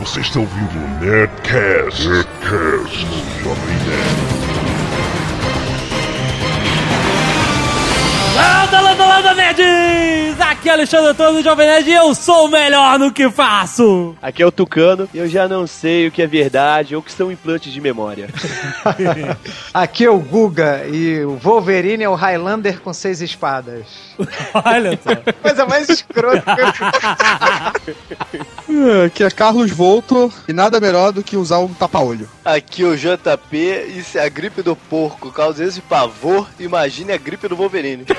Você está ouvindo o Nerdcast, Nerdcast no Jovem Nerd. Landa, landa, landa, nerds! Aqui é Alexandre Antônio do Jovem Nerd e eu sou o melhor no que faço! Aqui é o Tucano e eu já não sei o que é verdade ou o que são implantes de memória. Aqui é o Guga e o Wolverine é o Highlander com seis espadas. Olha só. Coisa mais escrota. Aqui é Carlos Volto e nada melhor do que usar um tapa-olho. Aqui é o JP e se a gripe do porco causa esse pavor, imagine a gripe do Wolverine.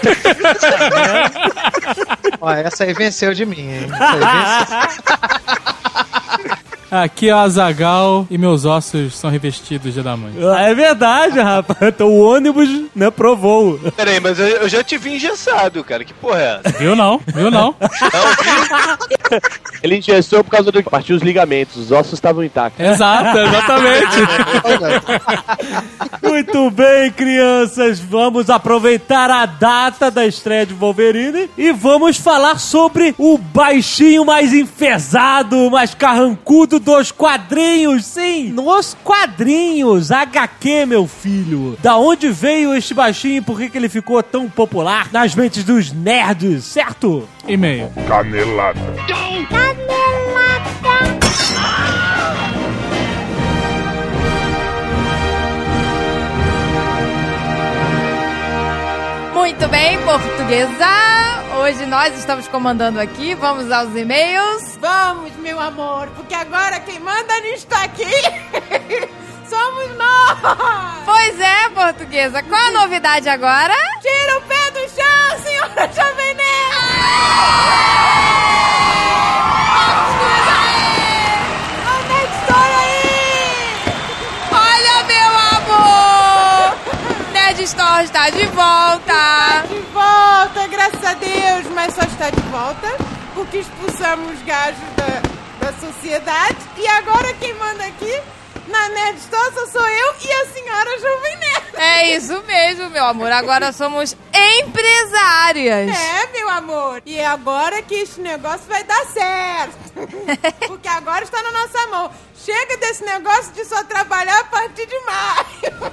Ó, essa aí venceu de mim, hein? Essa aí venceu. Aqui é o Azagal e meus ossos são revestidos de adamante. É verdade, rapaz. Então o ônibus né, provou. Peraí, mas eu, eu já te vi engessado, cara. Que porra é essa? Viu não? Viu não? Ele engessou por causa do. Partiu os ligamentos, os ossos estavam intactos. Exato, exatamente. Muito bem, crianças. Vamos aproveitar a data da estreia de Wolverine e vamos falar sobre o baixinho mais enfesado, mais carrancudo dos quadrinhos. Sim, nos quadrinhos. HQ, meu filho. Da onde veio este baixinho e por que, que ele ficou tão popular nas mentes dos nerds, certo? E-mail. Canelada. Muito bem, portuguesa. Hoje nós estamos comandando aqui. Vamos aos e-mails. Vamos, meu amor, porque agora quem manda nisso aqui somos nós! Pois é, portuguesa. Qual a novidade agora? Tira o pé do chão, senhora Jovem Nerd! Olha o Nerd Store aí! Olha, meu amor! Está de volta. De volta, graças a Deus, mas só está de volta porque expulsamos gajos da, da sociedade e agora quem manda aqui na Nerd só sou eu e a senhora Jovem Nerd. É isso mesmo, meu amor. Agora somos empresárias. É, meu amor. E é agora que este negócio vai dar certo. Porque agora está na nossa mão. Chega desse negócio de só trabalhar a partir de maio.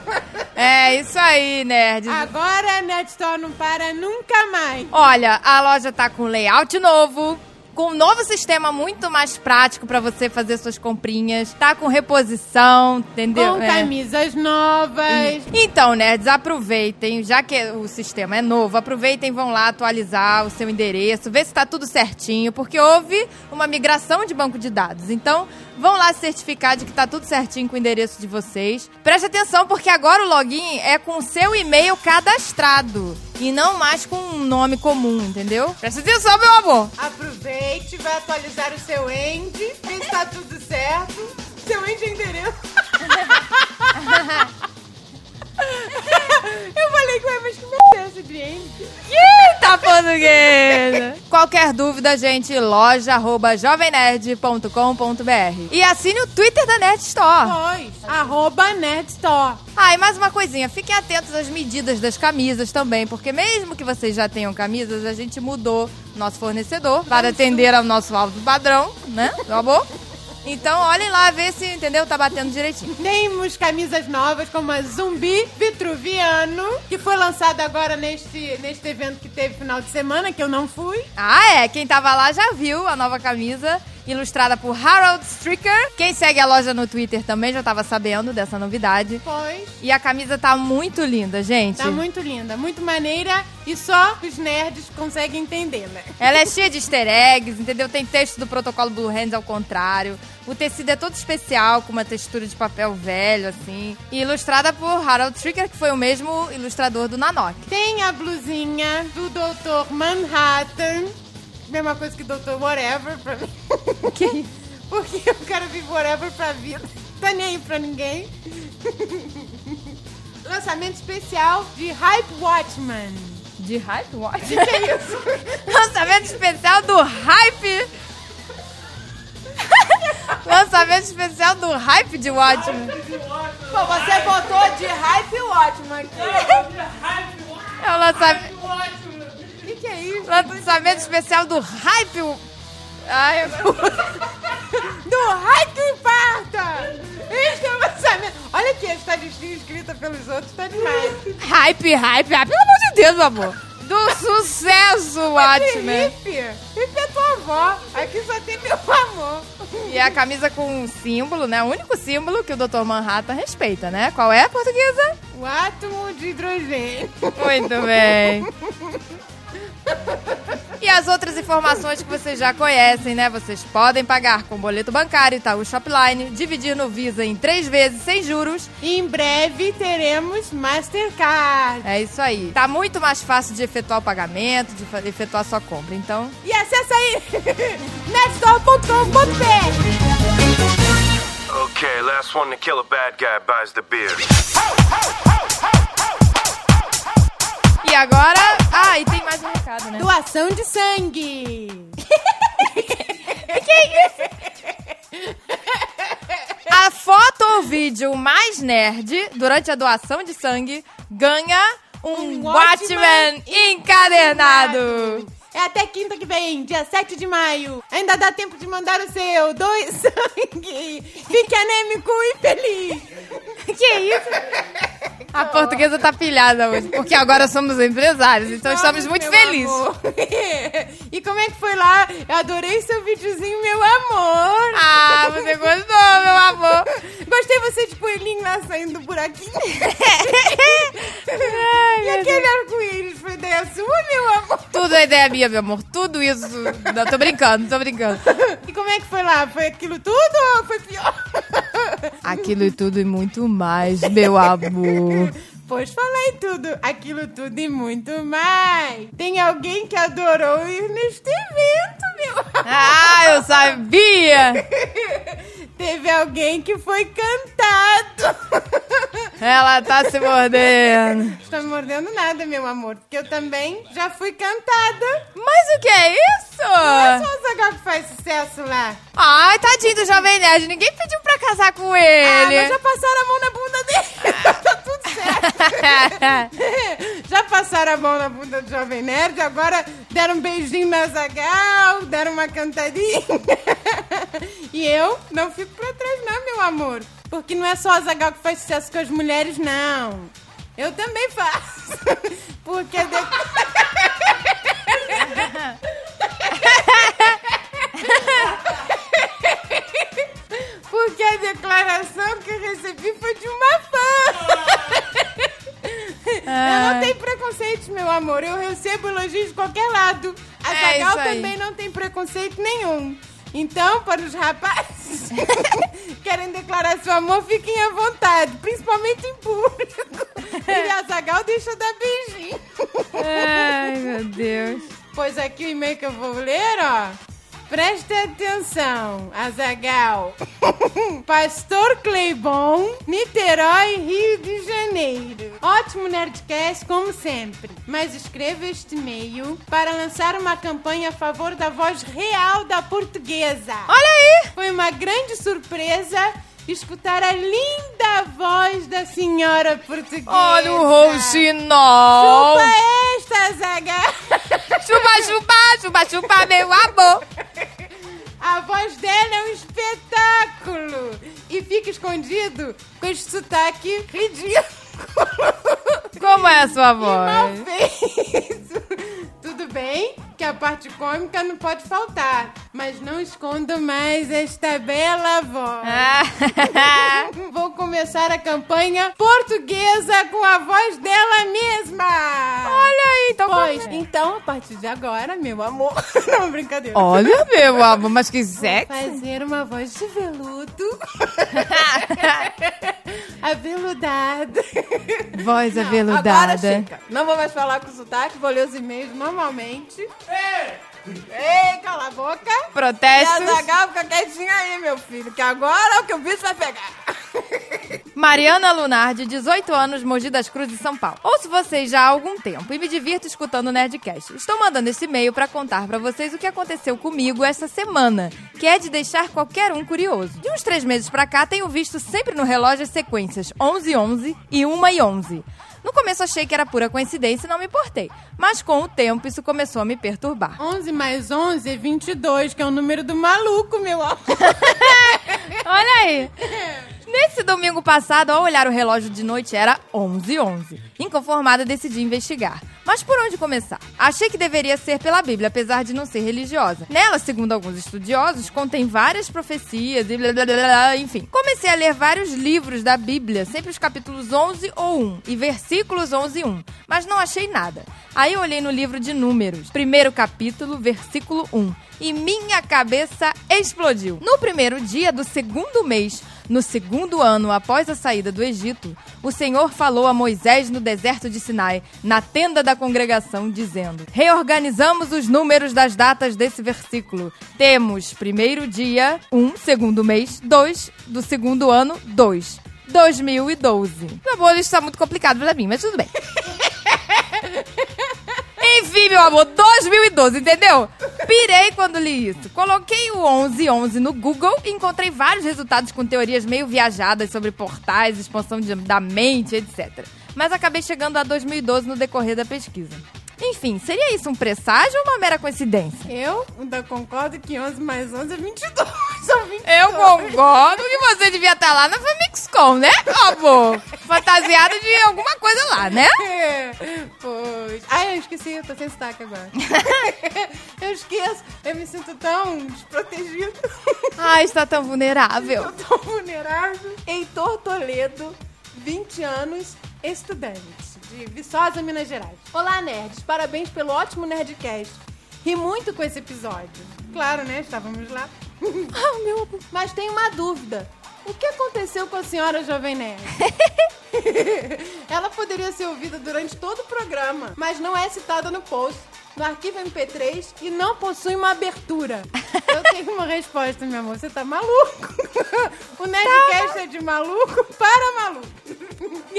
É isso aí, nerds. Agora a Net Store não para nunca mais. Olha, a loja tá com layout novo. Com um novo sistema muito mais prático pra você fazer suas comprinhas. Tá com reposição, entendeu? Com É. camisas novas. Então, nerds, aproveitem, já que o sistema é novo, aproveitem e vão lá atualizar o seu endereço, ver se tá tudo certinho, porque houve uma migração de banco de dados. Então, vão lá certificar de que tá tudo certinho com o endereço de vocês. Preste atenção, porque agora o login é com o seu e-mail cadastrado e não mais com um nome comum, entendeu? Preste atenção, meu amor. Aproveite, vai atualizar o seu end, ver se tá tudo certo. Seu end é endereço. Eu falei que eu mas que merda é end? Eita, portuguesa! Qualquer dúvida, gente, loja arroba jovemnerd.com.br. E assine o Twitter da Nerd Store. Pois, arroba Nerd Store. Ah, e mais uma coisinha, fiquem atentos às medidas das camisas também, porque mesmo que vocês já tenham camisas, a gente mudou nosso fornecedor para atender ao nosso alto padrão, né? Meu amor? Então, olhem lá, ver se, entendeu? Tá batendo direitinho. Temos camisas novas como a Zumbi Vitruviano, que foi lançada agora neste, neste evento que teve final de semana, que eu não fui. Ah, é. Quem tava lá já viu a nova camisa, ilustrada por Harold Stricker. Quem segue a loja no Twitter também já tava sabendo dessa novidade. Pois. E a camisa tá muito linda, gente. Tá muito linda, muito maneira e só os nerds conseguem entender, né? Ela é cheia de easter eggs, entendeu? Tem texto do protocolo Blue Hands ao contrário. O tecido é todo especial, com uma textura de papel velho, assim. E ilustrada por Harold Stricker, que foi o mesmo ilustrador do Nanok. Tem a blusinha do Dr. Manhattan. Mesma coisa que Dr. Whatever pra mim. Que isso? Porque o cara vive whatever pra vida. Tá nem aí pra ninguém. Lançamento especial de Hype Watchman. De Hype Watch? Que é isso? Lançamento especial do Hype... Lançamento especial do Hype de Watchmen. Pô, você botou de Hype Watchman aqui. É o lançamento que é isso? Lançamento especial do Hype. Ai, eu... do Hype Imparta! Este é o lançamento. Olha aqui, a estadistinha escrita pelos outros tá demais. Hype, hype, ah, pelo amor de Deus, meu amor. Do sucesso, Watchmen. Hip, é tua avó. Aqui só tem meu amor. E a camisa com um símbolo, né? O único símbolo que o Dr. Manhattan respeita, né? Qual é, portuguesa? O átomo de hidrogênio. Muito bem. E as outras informações que vocês já conhecem, né? Vocês podem pagar com boleto bancário, Itaú Shopline, dividir no Visa em três vezes sem juros. E em breve teremos Mastercard. É isso aí. Tá muito mais fácil de efetuar o pagamento, de efetuar a sua compra. Então, E acessa aí netstore.com.br Okay, last one to kill a bad guy buys the beer. E agora... Ah, e tem mais um recado, né? Doação de sangue. A foto ou vídeo mais nerd durante a doação de sangue ganha um, Um Watchman Watchman encadernado. É até quinta que vem, dia 7 de maio. Ainda dá tempo de mandar o seu. Doe sangue. Fique anêmico e feliz. Que isso? A portuguesa tá pilhada hoje, porque agora somos empresários, então estamos muito felizes. amor. e como é que foi lá? Eu adorei seu videozinho, meu amor. Ah, você gostou, meu amor. Gostei você de coelhinho lá saindo do buraquinho. E aquele arco-íris foi ideia sua, meu amor? Tudo é ideia minha, meu amor. Tudo isso. Não, tô brincando, tô brincando. E como é que foi lá? Foi aquilo tudo ou foi pior? Aquilo e tudo e muito mais, meu amor. Pois falei tudo, aquilo tudo e muito mais. Tem alguém que adorou ir neste evento, meu amor. Ah, eu sabia! Teve alguém que foi cantado. Ela tá se mordendo. Estou me mordendo nada, meu amor, porque eu também já fui cantada. Mas o que é isso? Não é só o Zagal que faz sucesso lá. Ai, tadinho do Jovem Nerd. Ninguém pediu pra casar com Ah, ele. mas já passaram a mão na bunda dele. tá tudo certo. já passaram a mão na bunda do Jovem Nerd, agora deram um beijinho na Zagal, deram uma cantadinha. e eu não fico pra trás não, meu amor. Porque não é só a Zagal que faz sucesso com as mulheres, não. Eu também faço. Porque... De... Porque a declaração que eu recebi foi de uma fã. Eu não tenho preconceito, meu amor. Eu recebo elogios de qualquer lado. A É Zagal também não tem preconceito nenhum. Então, para os rapazes que querem declarar seu amor, fiquem à vontade, principalmente em público. E a Zagal deixa dar beijinho. Ai, meu Deus. Pois aqui o e-mail que eu vou ler, ó. Preste atenção, Azagal. Pastor Cleibon, Niterói, Rio de Janeiro. Ótimo Nerdcast, como sempre. Mas escreva este e-mail para lançar uma campanha a favor da voz real da portuguesa. Olha aí. Foi uma grande surpresa escutar a linda voz da senhora portuguesa. Olha o rouxinol. Chupa esta, Azagal. Chupa, chupa, chupa, chupa, meu amor. A voz dela é um espetáculo! E fica escondido com esse sotaque ridículo. Como é a sua Mal voz? feito. Tudo bem que a parte cômica não pode faltar, mas não escondo mais esta bela voz. Ah. Vou começar a campanha portuguesa com a voz dela mesma. Olha aí, então Pois, como é? então, a partir de agora, meu amor. Não, brincadeira. Olha, meu amor, mas que sexy. fazer uma voz de veludo. Aveludada. Voz Agora aveludada. chega. Não vou mais falar com sotaque, vou ler os e-mails normalmente. Ei! Cala a boca. E a. Zagal fica quietinha aí, meu filho, que agora é o que o bicho vai pegar. Mariana Lunardi, 18 anos, Mogi das Cruzes, São Paulo. Ouço vocês já há algum tempo e me divirto escutando o Nerdcast. Estou mandando esse e-mail para contar para vocês o que aconteceu comigo essa semana, que é de deixar qualquer um curioso. De uns três meses pra cá, tenho visto sempre no relógio as sequências 11 11 e 1 e 11. No começo achei que era pura coincidência e não me importei, mas com o tempo isso começou a me perturbar. 11 mais 11 é 22, que é o número do maluco, meu amor. Olha aí. Nesse domingo passado, ao olhar o relógio de noite, era 11 11 Inconformada, decidi investigar. Mas por onde começar? Achei que deveria ser pela Bíblia, apesar de não ser religiosa. Nela, segundo alguns estudiosos, contém várias profecias e blá blá blá, blá enfim. Comecei a ler vários livros da Bíblia, sempre os capítulos 11 ou 1 e versículos 11 e 1, mas não achei nada. Aí olhei no livro de Números, primeiro capítulo, versículo 1, e minha cabeça explodiu. No primeiro dia do segundo mês, no segundo ano após a saída do Egito, o Senhor falou a Moisés no deserto de Sinai, na tenda da congregação, dizendo: Reorganizamos os números das datas desse versículo. Temos primeiro dia, um, segundo mês, dois, do segundo ano, dois. 2012. Meu amor, isso tá muito complicado pra mim, mas tudo bem. Enfim, meu amor, 2012, entendeu? Pirei quando li isso. Coloquei o 1111 no Google e encontrei vários resultados com teorias meio viajadas sobre portais, expansão de- da mente, etc. Mas acabei chegando a 2012 no decorrer da pesquisa. Enfim, seria isso um presságio ou uma mera coincidência? Eu ainda concordo que 11 mais 11 é 22. São 22. Eu concordo que você devia estar lá na Famixcom, né, amor? Fantasiado de alguma coisa lá, né? É, pois. Ai, eu esqueci, eu tô sem sotaque agora. eu esqueço, eu me sinto tão desprotegido. Ai, está tão vulnerável. Eu tô vulnerável. Heitor Toledo, 20 anos, estudante de Viçosa, Minas Gerais. Olá, nerds. Parabéns pelo ótimo Nerdcast. Ri muito com esse episódio. Claro, né? Estávamos lá. Ah, meu... Mas tenho uma dúvida. O que aconteceu com a senhora Jovem Nerd? Ela poderia ser ouvida durante todo o programa, mas não é citada no post, no arquivo MP3 e não possui uma abertura. Eu tenho uma resposta, meu amor. Você tá maluco? O Nerdcast é de maluco para maluco.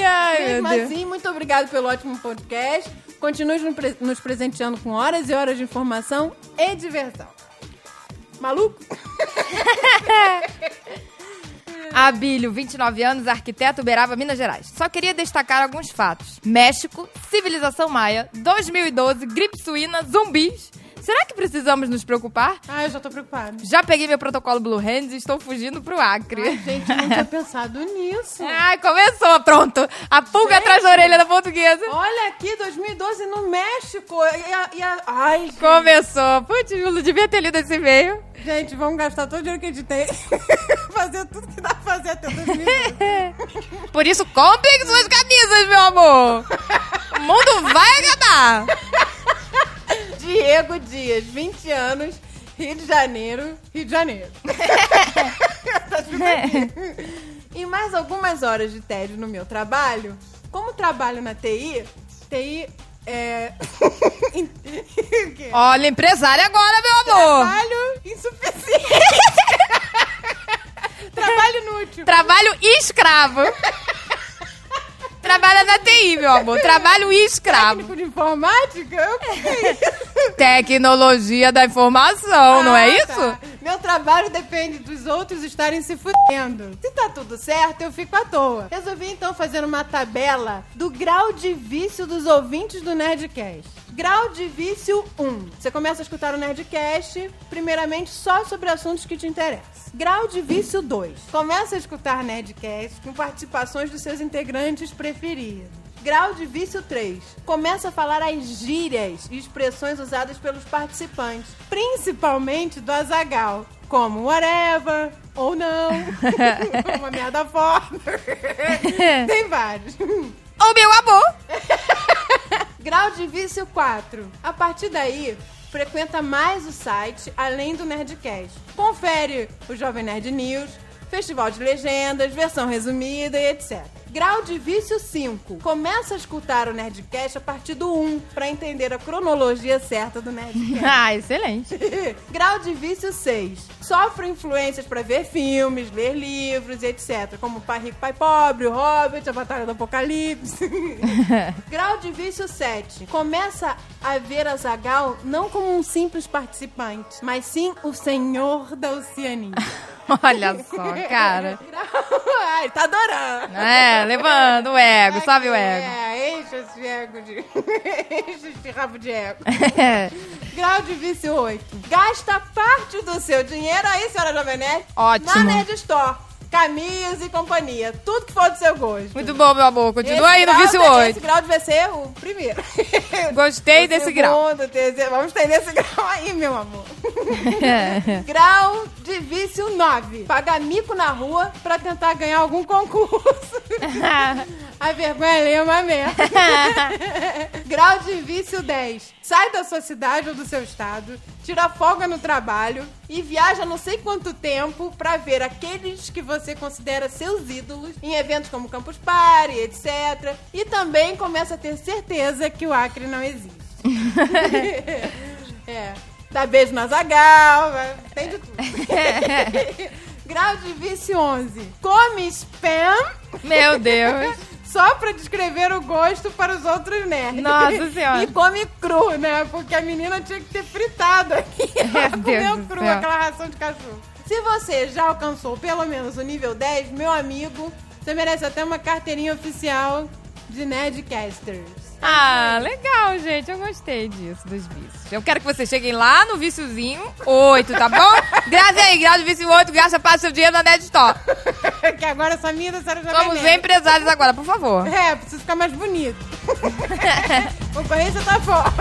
Ai, Mesmo assim, muito obrigado pelo ótimo podcast. Continue nos presenteando com horas e horas de informação e diversão. Maluco? Abílio, 29 anos, arquiteto, Uberaba, Minas Gerais. Só queria destacar alguns fatos. México, civilização maia, 2012, gripe suína, zumbis. Será que precisamos nos preocupar? Ah, eu já tô preocupada. Já peguei meu protocolo Blue Hands e estou fugindo pro Acre. Gente, eu não tinha pensado nisso. Ai, começou, pronto. A pulga atrás da orelha da portuguesa. Olha aqui, 2012 no México. E a, e a- Ai, gente. Começou. Putz, Júlio, devia ter lido esse e-mail. Gente, vamos gastar todo o dinheiro que a gente tem. fazer tudo que dá pra fazer até 2012. Por isso, comprem suas camisas, meu amor. O mundo vai acabar. Diego Dias, 20 anos, Rio de Janeiro, Rio de Janeiro. Tá escrito aqui. E mais algumas horas de tédio no meu trabalho. Como trabalho na TI, TI é. Olha, empresária agora, meu amor. Trabalho insuficiente. Trabalho inútil. Trabalho escravo. Trabalha na TI, meu amor. Trabalho escravo. Técnico de informática? Isso? Tecnologia da informação, não é Ah, isso? tá. Meu trabalho depende dos outros estarem se fudendo. Se tá tudo certo, eu fico à toa. Resolvi então fazer uma tabela do grau de vício dos ouvintes do Nerdcast. Grau de vício 1. Você começa a escutar o Nerdcast, primeiramente só sobre assuntos que te interessam. Grau de vício 2. Começa a escutar Nerdcast com participações dos seus integrantes preferidos. Grau de vício 3. Começa a falar as gírias e expressões usadas pelos participantes, principalmente do Azagal, como whatever ou não, uma merda foda. Tem vários. Ô, meu amor. Grau de vício 4. A partir daí, frequenta mais o site além do Nerdcast. Confere o Jovem Nerd News, Festival de Legendas, versão resumida e etc. Grau de vício 5. Começa a escutar o Nerdcast a partir do 1 para entender a cronologia certa do Nerdcast. Ah, excelente. Grau de vício 6. Sofre influências para ver filmes, ler livros e etc. Como Pai Rico, Pai Pobre, O Hobbit, A Batalha do Apocalipse. Grau de vício 7. Começa a ver a Zagal não como um simples participante, mas sim o senhor da Oceania. Olha só, cara. Ai, tá adorando. É, levando o ego, sabe o ego. É, enche esse ego de... enche esse rabo de ego. Grau de vício 8. Gasta parte do seu dinheiro aí, senhora Jovem Nerd, Ótimo. na Nerd Store. Caminhos e companhia. Tudo que for do seu gosto. Muito bom, meu amor. Continua Esse aí no grau vício 8. Esse grau vai ser o primeiro. Gostei O desse grau. segundo, terceiro. Vamos estender esse grau aí, meu amor. grau de vício 9. Pagar mico na rua pra tentar ganhar algum concurso. A vergonha é uma merda. grau de vício 10. Sai da sua cidade ou do seu estado, tira folga no trabalho e viaja não sei quanto tempo pra ver aqueles que você considera seus ídolos em eventos como Campus Party, etc. E também começa a ter certeza que o Acre não existe. é. Dá beijo na Zagal, tem de tudo. Grau de vício 11. Come spam Meu Deus. Só pra descrever o gosto para os outros nerds. Nossa Senhora. E come cru, né? Porque a menina tinha que ter fritado aqui. Ela Deus comeu cru, aquela ração de cachorro. Se você já alcançou pelo menos o nível 10, meu amigo, você merece até uma carteirinha oficial de Nerdcasters. Ah, legal, gente. Eu gostei disso, dos vícios. Eu quero que vocês cheguem lá no viciozinho 8, tá bom? Grave aí, grau de vício 8, gasta para seu dinheiro na Ned Store. que agora essa minha série já Somos vai nerd. empresários agora, por favor. É, preciso ficar mais bonito. Concorrência tá fora.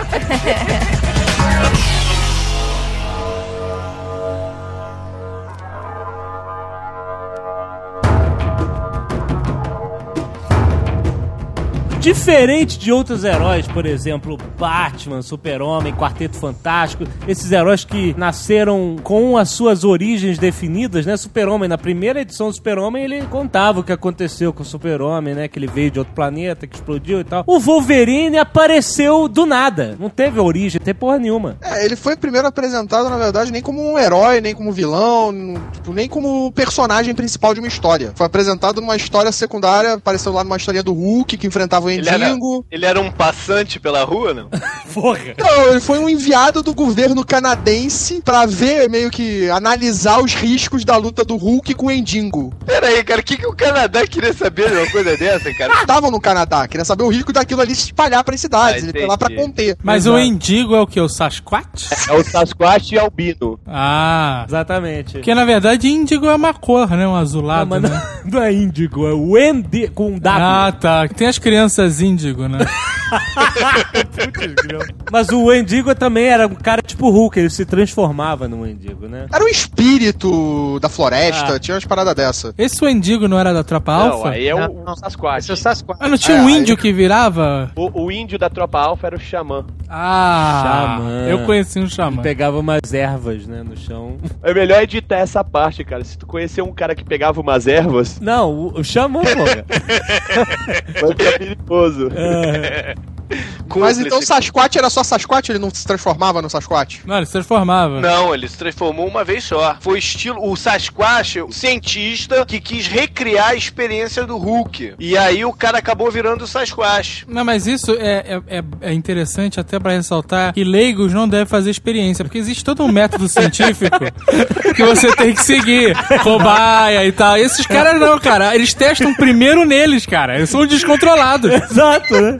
Diferente de outros heróis, por exemplo, Batman, Super-Homem, Quarteto Fantástico, esses heróis que nasceram com as suas origens definidas, né? Super-Homem, na primeira edição do Super-Homem, ele contava o que aconteceu com o Super-Homem, né? Que ele veio de outro planeta, que explodiu e tal. O Wolverine apareceu do nada. Não teve origem, não teve porra nenhuma. É, ele foi primeiro apresentado, na verdade, nem como um herói, nem como vilão, tipo, nem como personagem principal de uma história. Foi apresentado numa história secundária, apareceu lá numa historinha do Hulk, que enfrentava o Ele era, Endigo. ele era um passante pela rua, não? Porra. Não, ele foi um enviado do governo canadense pra ver, meio que, analisar os riscos da luta do Hulk com o Endingo. Pera aí, cara, o que, que o Canadá queria saber de uma coisa dessa, cara? Estavam no Canadá, queria saber o risco daquilo ali se espalhar para cidades. Ah, ele foi lá pra conter. Mas Exato. o Indigo é o que? O Sasquatch? É o Sasquatch e Albino. Ah. Exatamente. Porque na verdade Índigo é uma cor, né? Um Não, azulado, mas né? não, não é índigo, é o Endi com W. Ah, tá. Tem as crianças índigo, né? Mas o Wendigo também era um cara tipo Hulk, ele se transformava no Wendigo, né? Era um espírito da floresta, Ah. tinha umas paradas dessa. Esse Wendigo não era da Tropa Não, Alpha? aí é Não, o não. Sasquatch. Esse é o Sasquatch. Ah, não tinha É, um aí- índio que virava? O, o índio da tropa alfa era o xamã. Ah, Xamã. eu conheci um xamã. Pegava umas ervas, né, no chão. É melhor editar essa parte, cara. Se tu conhecer um cara que pegava umas ervas, Não, o, o xamã, porra. vai ficar perigoso. É. Mas então. Sasquatch era só Sasquatch? Ele não se transformava no Sasquatch? Não, ele se transformava. Não, ele se transformou uma vez só. Foi estilo. O Sasquatch, o cientista que quis recriar a experiência do Hulk. E aí o cara acabou virando o Sasquatch. Não, mas isso é, é, é- é interessante até pra ressaltar que leigos não devem fazer experiência, porque existe todo um método científico que você tem que seguir. Cobaia e tal. E esses caras não, cara. Eles testam primeiro neles, cara. Eles são descontrolados. Exato, né?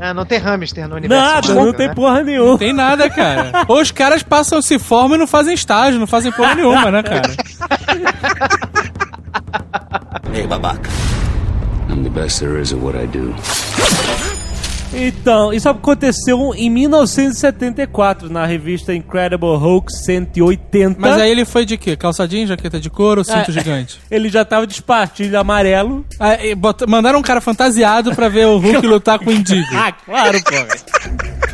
Ah, não tem hamster no universo. Nada, não tem né? porra nenhuma. Não tem nada, cara. Ou os caras passam, se formam e não fazem estágio, não fazem porra nenhuma, né, cara? Hey, babaca. I'm the best there is at what I do. Então, isso aconteceu em 1974, na revista Incredible Hulk 180. Mas aí ele foi de quê? Calçadinho, jaqueta de couro ou cinto É. gigante? Ele já tava de espartilho amarelo. Ah, bota- mandaram um cara fantasiado pra ver o Hulk lutar com o Indigo. Ah, claro.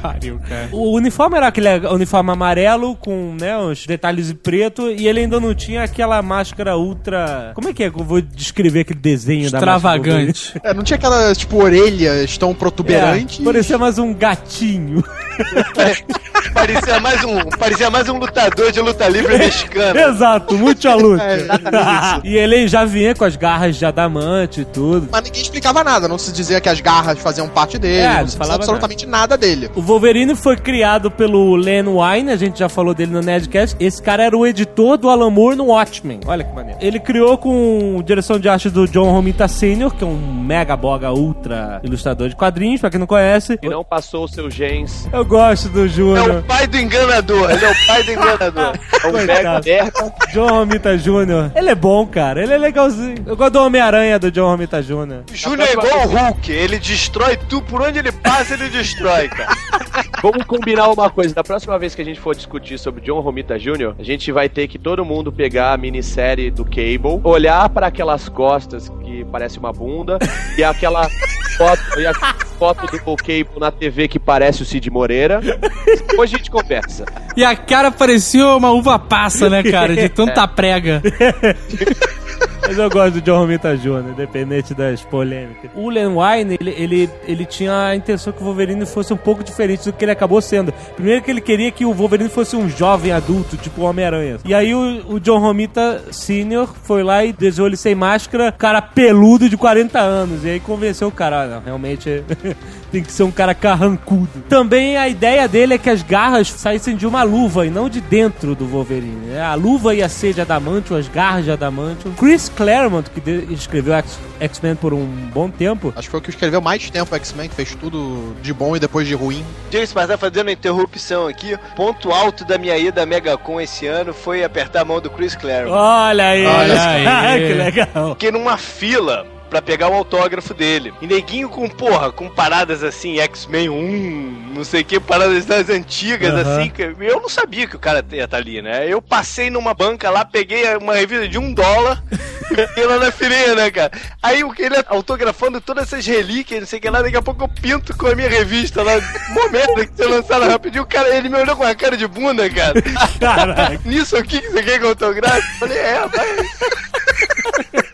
Pariu, cara. O uniforme era aquele uniforme amarelo com, né, uns detalhes em preto e ele ainda não tinha aquela máscara ultra... Como é que é que eu vou descrever aquele desenho da máscara Extravagante. É, não tinha aquelas, tipo, orelhas tão protuberantes. É, parecia mais um gatinho. Parecia mais um, parecia mais um lutador de luta livre mexicano. Exato, muito a luta. É, e ele já vinha com as garras de adamante e tudo. Mas ninguém explicava nada, não se dizia que as garras faziam parte dele, É, não se falava absolutamente nada. dele. O Wolverine foi criado pelo Len Wein, a gente já falou dele no Nerdcast. Esse cara era o editor do Alan Moore no Watchmen. Olha que maneiro. Ele criou com direção de arte do John Romita Sr., que é um mega boga ultra ilustrador de quadrinhos, pra quem não conhece. E não passou os seus genes. Eu gosto do É Júnior. o pai do enganador, ele é o pai do enganador. É um mega merda. John Romita Jr. Ele é bom, cara. Ele é legalzinho. Eu gosto do Homem-Aranha do John Romita Jr. Júnior é igual o Hulk, ele destrói tudo, por onde ele passa, ele destrói, cara. Vamos combinar uma coisa. Da próxima vez que a gente for discutir sobre John Romita Jr., a gente vai ter que todo mundo pegar a minissérie do Cable, olhar para aquelas costas que parece uma bunda e aquela foto, e a foto do Cable na TV que parece o Cid Moreira. Depois a gente conversa. E a cara parecia uma uva passa, né, cara? De tanta prega. Mas eu gosto do John Romita Jr., independente das polêmicas. O Len Wein, ele, ele, ele tinha a intenção que o Wolverine fosse um pouco diferente do que ele acabou sendo. Primeiro que ele queria que o Wolverine fosse um jovem adulto, tipo o Homem-Aranha. E aí o, o John Romita Sr. foi lá e desenhou ele sem máscara, cara peludo de 40 anos. E aí convenceu o cara, ah, não, realmente tem que ser um cara carrancudo. Também a ideia dele é que as garras saíssem de uma luva e não de dentro do Wolverine. né? A luva ia ser de adamantium, as garras de adamantium. Chris Claremont, que escreveu X-Men por um bom tempo, Acho que foi o que escreveu mais tempo o X-Men, que fez tudo de bom e depois de ruim. James, mas tá fazendo uma interrupção aqui. Ponto alto da minha ida à Megacon esse ano foi apertar a mão do Chris Claremont. olha aí, Olha aí. que legal. Fiquei numa fila pra pegar o autógrafo dele. E neguinho com, porra, com paradas assim, X-Men 1, não sei o que, paradas das antigas, Aham. assim. que Eu não sabia que o cara ia estar ali, né? Eu passei numa banca lá, peguei uma revista de um dólar e lá na filinha, né, cara? Aí o que ele autografando todas essas relíquias, não sei o que lá, daqui a pouco eu pinto com a minha revista lá, merda que você lançaram rapidinho, o cara, ele me olhou com a cara de bunda, cara. Caraca. Nisso aqui que você quer que eu autografe? Eu Falei, é, vai.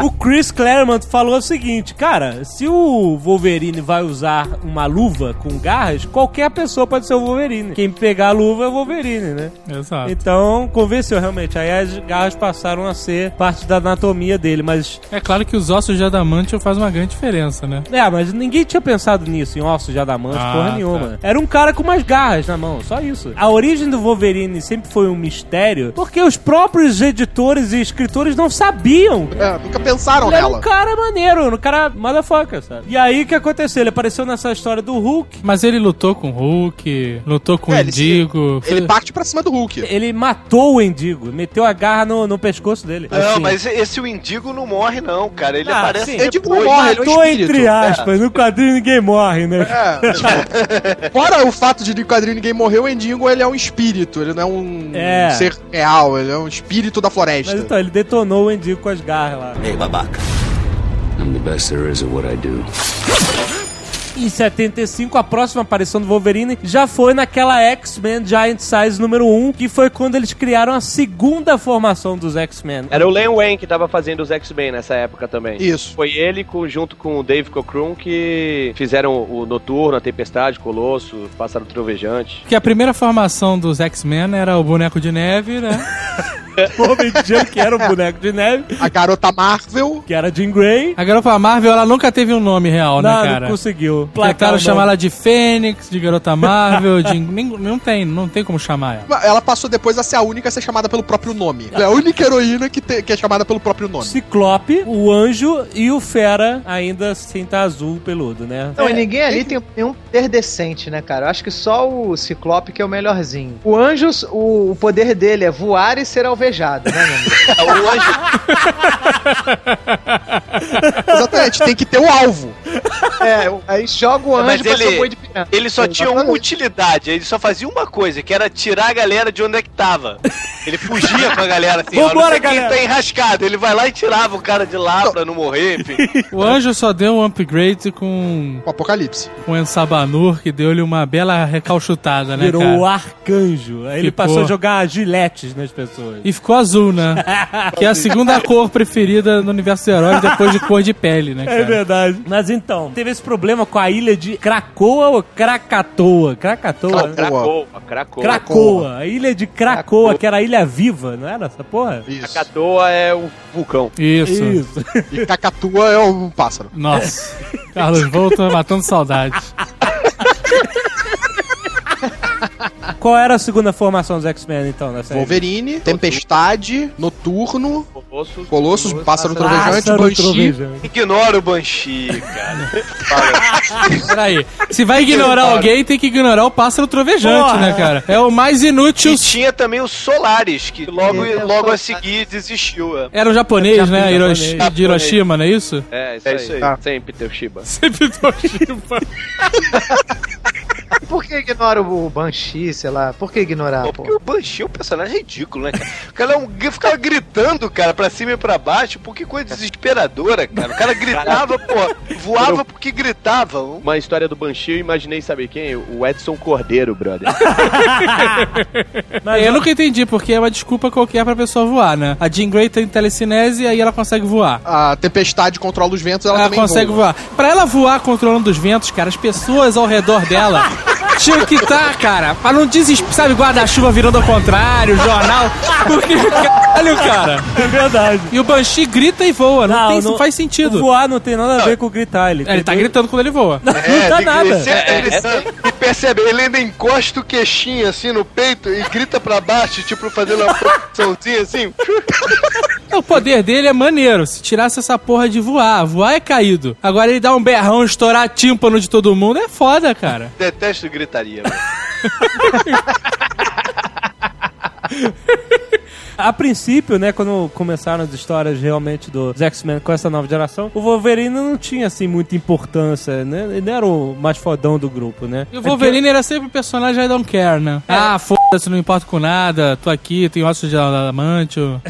O Chris Claremont falou o seguinte, cara, se o Wolverine vai usar uma luva com garras, qualquer pessoa pode ser o Wolverine. Quem pegar a luva é o Wolverine, né? Exato. Então, convenceu realmente. Aí as garras passaram a ser parte da anatomia dele, mas. É claro que os ossos de adamantio fazem uma grande diferença, né? É, mas ninguém tinha pensado nisso, em ossos de adamante, Ah, porra tá. nenhuma. Era um cara com umas garras na mão, só isso. A origem do Wolverine sempre foi um mistério, porque os próprios editores e escritores não sabiam. É, nunca pensaram Ele era nela. um cara maneiro, um cara motherfucker, sabe? E aí o que aconteceu? Ele apareceu nessa história do Hulk. Mas ele lutou com o Hulk, lutou com o É, ele se- Indigo. Ele parte pra cima do Hulk. Ele matou o Endigo, meteu a garra no, no pescoço dele. Não, Assim. mas esse o Indigo não morre, não, cara. Ele Ah, aparece sim. Indigo depois. não morre, ele é um Matou entre aspas, no quadrinho ninguém morre, né? É. Fora o fato de no quadrinho ninguém morreu, o Endigo ele é um espírito, ele não é um É. ser real, ele é um espírito da floresta. Mas então, ele detonou o Endigo com as garras lá. Hey, babaca. I'm the best there is at what I do. Em 75, a próxima aparição do Wolverine já foi naquela X-Men Giant Size número 1, que foi quando eles criaram a segunda formação dos X-Men. Era o Len Wayne que tava fazendo os X-Men nessa época também. Isso. Foi ele junto com o Dave Cockrum que fizeram o Noturno, a Tempestade, Colosso, Pássaro Trovejante. Porque a primeira formação dos X-Men era o boneco de neve, né? O Homem de que era o boneco de neve, A garota Marvel. que era Jean Grey. A garota Marvel, ela nunca teve um nome real, né, Não, cara? não conseguiu. Tentaram o chamar nome. ela de Fênix, de Garota Marvel, de... nem- não tem, não tem como chamar ela. Ela passou depois a ser a única a ser chamada pelo próprio nome. Ela é a única heroína que, te- que é chamada pelo próprio nome. Ciclope, o Anjo e o Fera ainda sem tá azul peludo, né? Não, e ninguém ali tem nenhum poder decente, né, cara? Eu acho que só o Ciclope que é o melhorzinho. O Anjo, o, o poder dele é voar e ser alvejado, né, meu amigo? O anjo, Exatamente, tem que ter o alvo. É, aí joga o Mas anjo ser ele- boi de piranha. ele só tinha uma Exatamente. utilidade, ele só fazia uma coisa, que era tirar a galera de onde é que tava. Ele fugia com a galera assim, Vambora, galera. tá enrascado. Ele vai lá e tirava o cara de lá pra não morrer, enfim. O anjo só deu um upgrade com O Apocalipse. com o Ensabanur, que deu-lhe uma bela recalchutada, né, Virou cara? o arcanjo. Aí ele passou a jogar giletes nas pessoas. E ficou azul, né? que é a segunda cor preferida no universo dos heróis depois de cor de pele, né, É cara? verdade. Mas então, teve esse problema com a ilha de Krakoa ou Krakatoa? Krakatoa? né? Krakoa, Krakoa. Krakoa. A ilha de Krakoa, que era a ilha viva, não era essa porra? Isso. Krakatoa é um vulcão. Isso. Isso. E Cacatua é um pássaro. Nossa. Carlos Volta matando saudade. Qual era a segunda formação dos X-Men, então, série? Wolverine, Tempestade, Noturno, Colossus, Colossus, Pássaro Trovejante, Pássaro Banshee. trovejante. Ignora o Banshee, cara. Peraí. Se vai ignorar alguém, tem que ignorar o pássaro trovejante, Porra. né, cara? É o mais inútil. E tinha também o Solaris, que logo, logo a seguir desistiu. é. Era o japonês, né? Japonês. Hiroshi- de Hiroshima, não é isso? É, isso, É aí. isso aí. Tá. Sempre teu Shiba. Sempre Por que ignora o Banshee, sei lá? Por que ignorar, Pô, pô? porque o Banshee é um personagem ridículo, né, cara? O cara é um, ficava gritando, cara, pra cima e pra baixo. Pô, que coisa desesperadora, cara. O cara gritava, pô, voava porque gritava. Uma história do Banshee, eu imaginei, sabe quem? O Edson Cordeiro, brother. Mas, eu nunca entendi, porque é uma desculpa qualquer pra pessoa voar, né? A Jean Grey tem telecinese e aí ela consegue voar. A Tempestade controla os ventos, ela, Ela também consegue voa. voar. Pra ela voar controlando os ventos, cara, as pessoas ao redor dela tinham que estar, cara, pra não desesperar, sabe, guarda-chuva virando ao contrário, jornal. Porque, caralho, cara. é verdade. E o Banshee grita e voa, não, tem, não- faz sentido. Voar não tem nada a ver com gritar. Ele, Ele tá gritando quando ele voa. Não tá tem- nada. Ele sempre gritando. E percebe, ele ainda encosta o queixinho assim no peito e grita pra baixo, tipo fazendo uma posiçãozinha assim. O poder dele é maneiro. Se tirasse essa porra de voar, voar é caído. Agora ele dá um berrão, estourar tímpano de todo mundo, é foda, cara. Detesto gritaria. velho. A princípio, né, quando começaram as histórias realmente dos X-Men com essa nova geração, o Wolverine não tinha, assim, muita importância, né? Ele não era o mais fodão do grupo, né? E o Wolverine era sempre o personagem I don't care, né? Ah, foda-se, não importa com nada, tô aqui, tenho ossos de adamantio.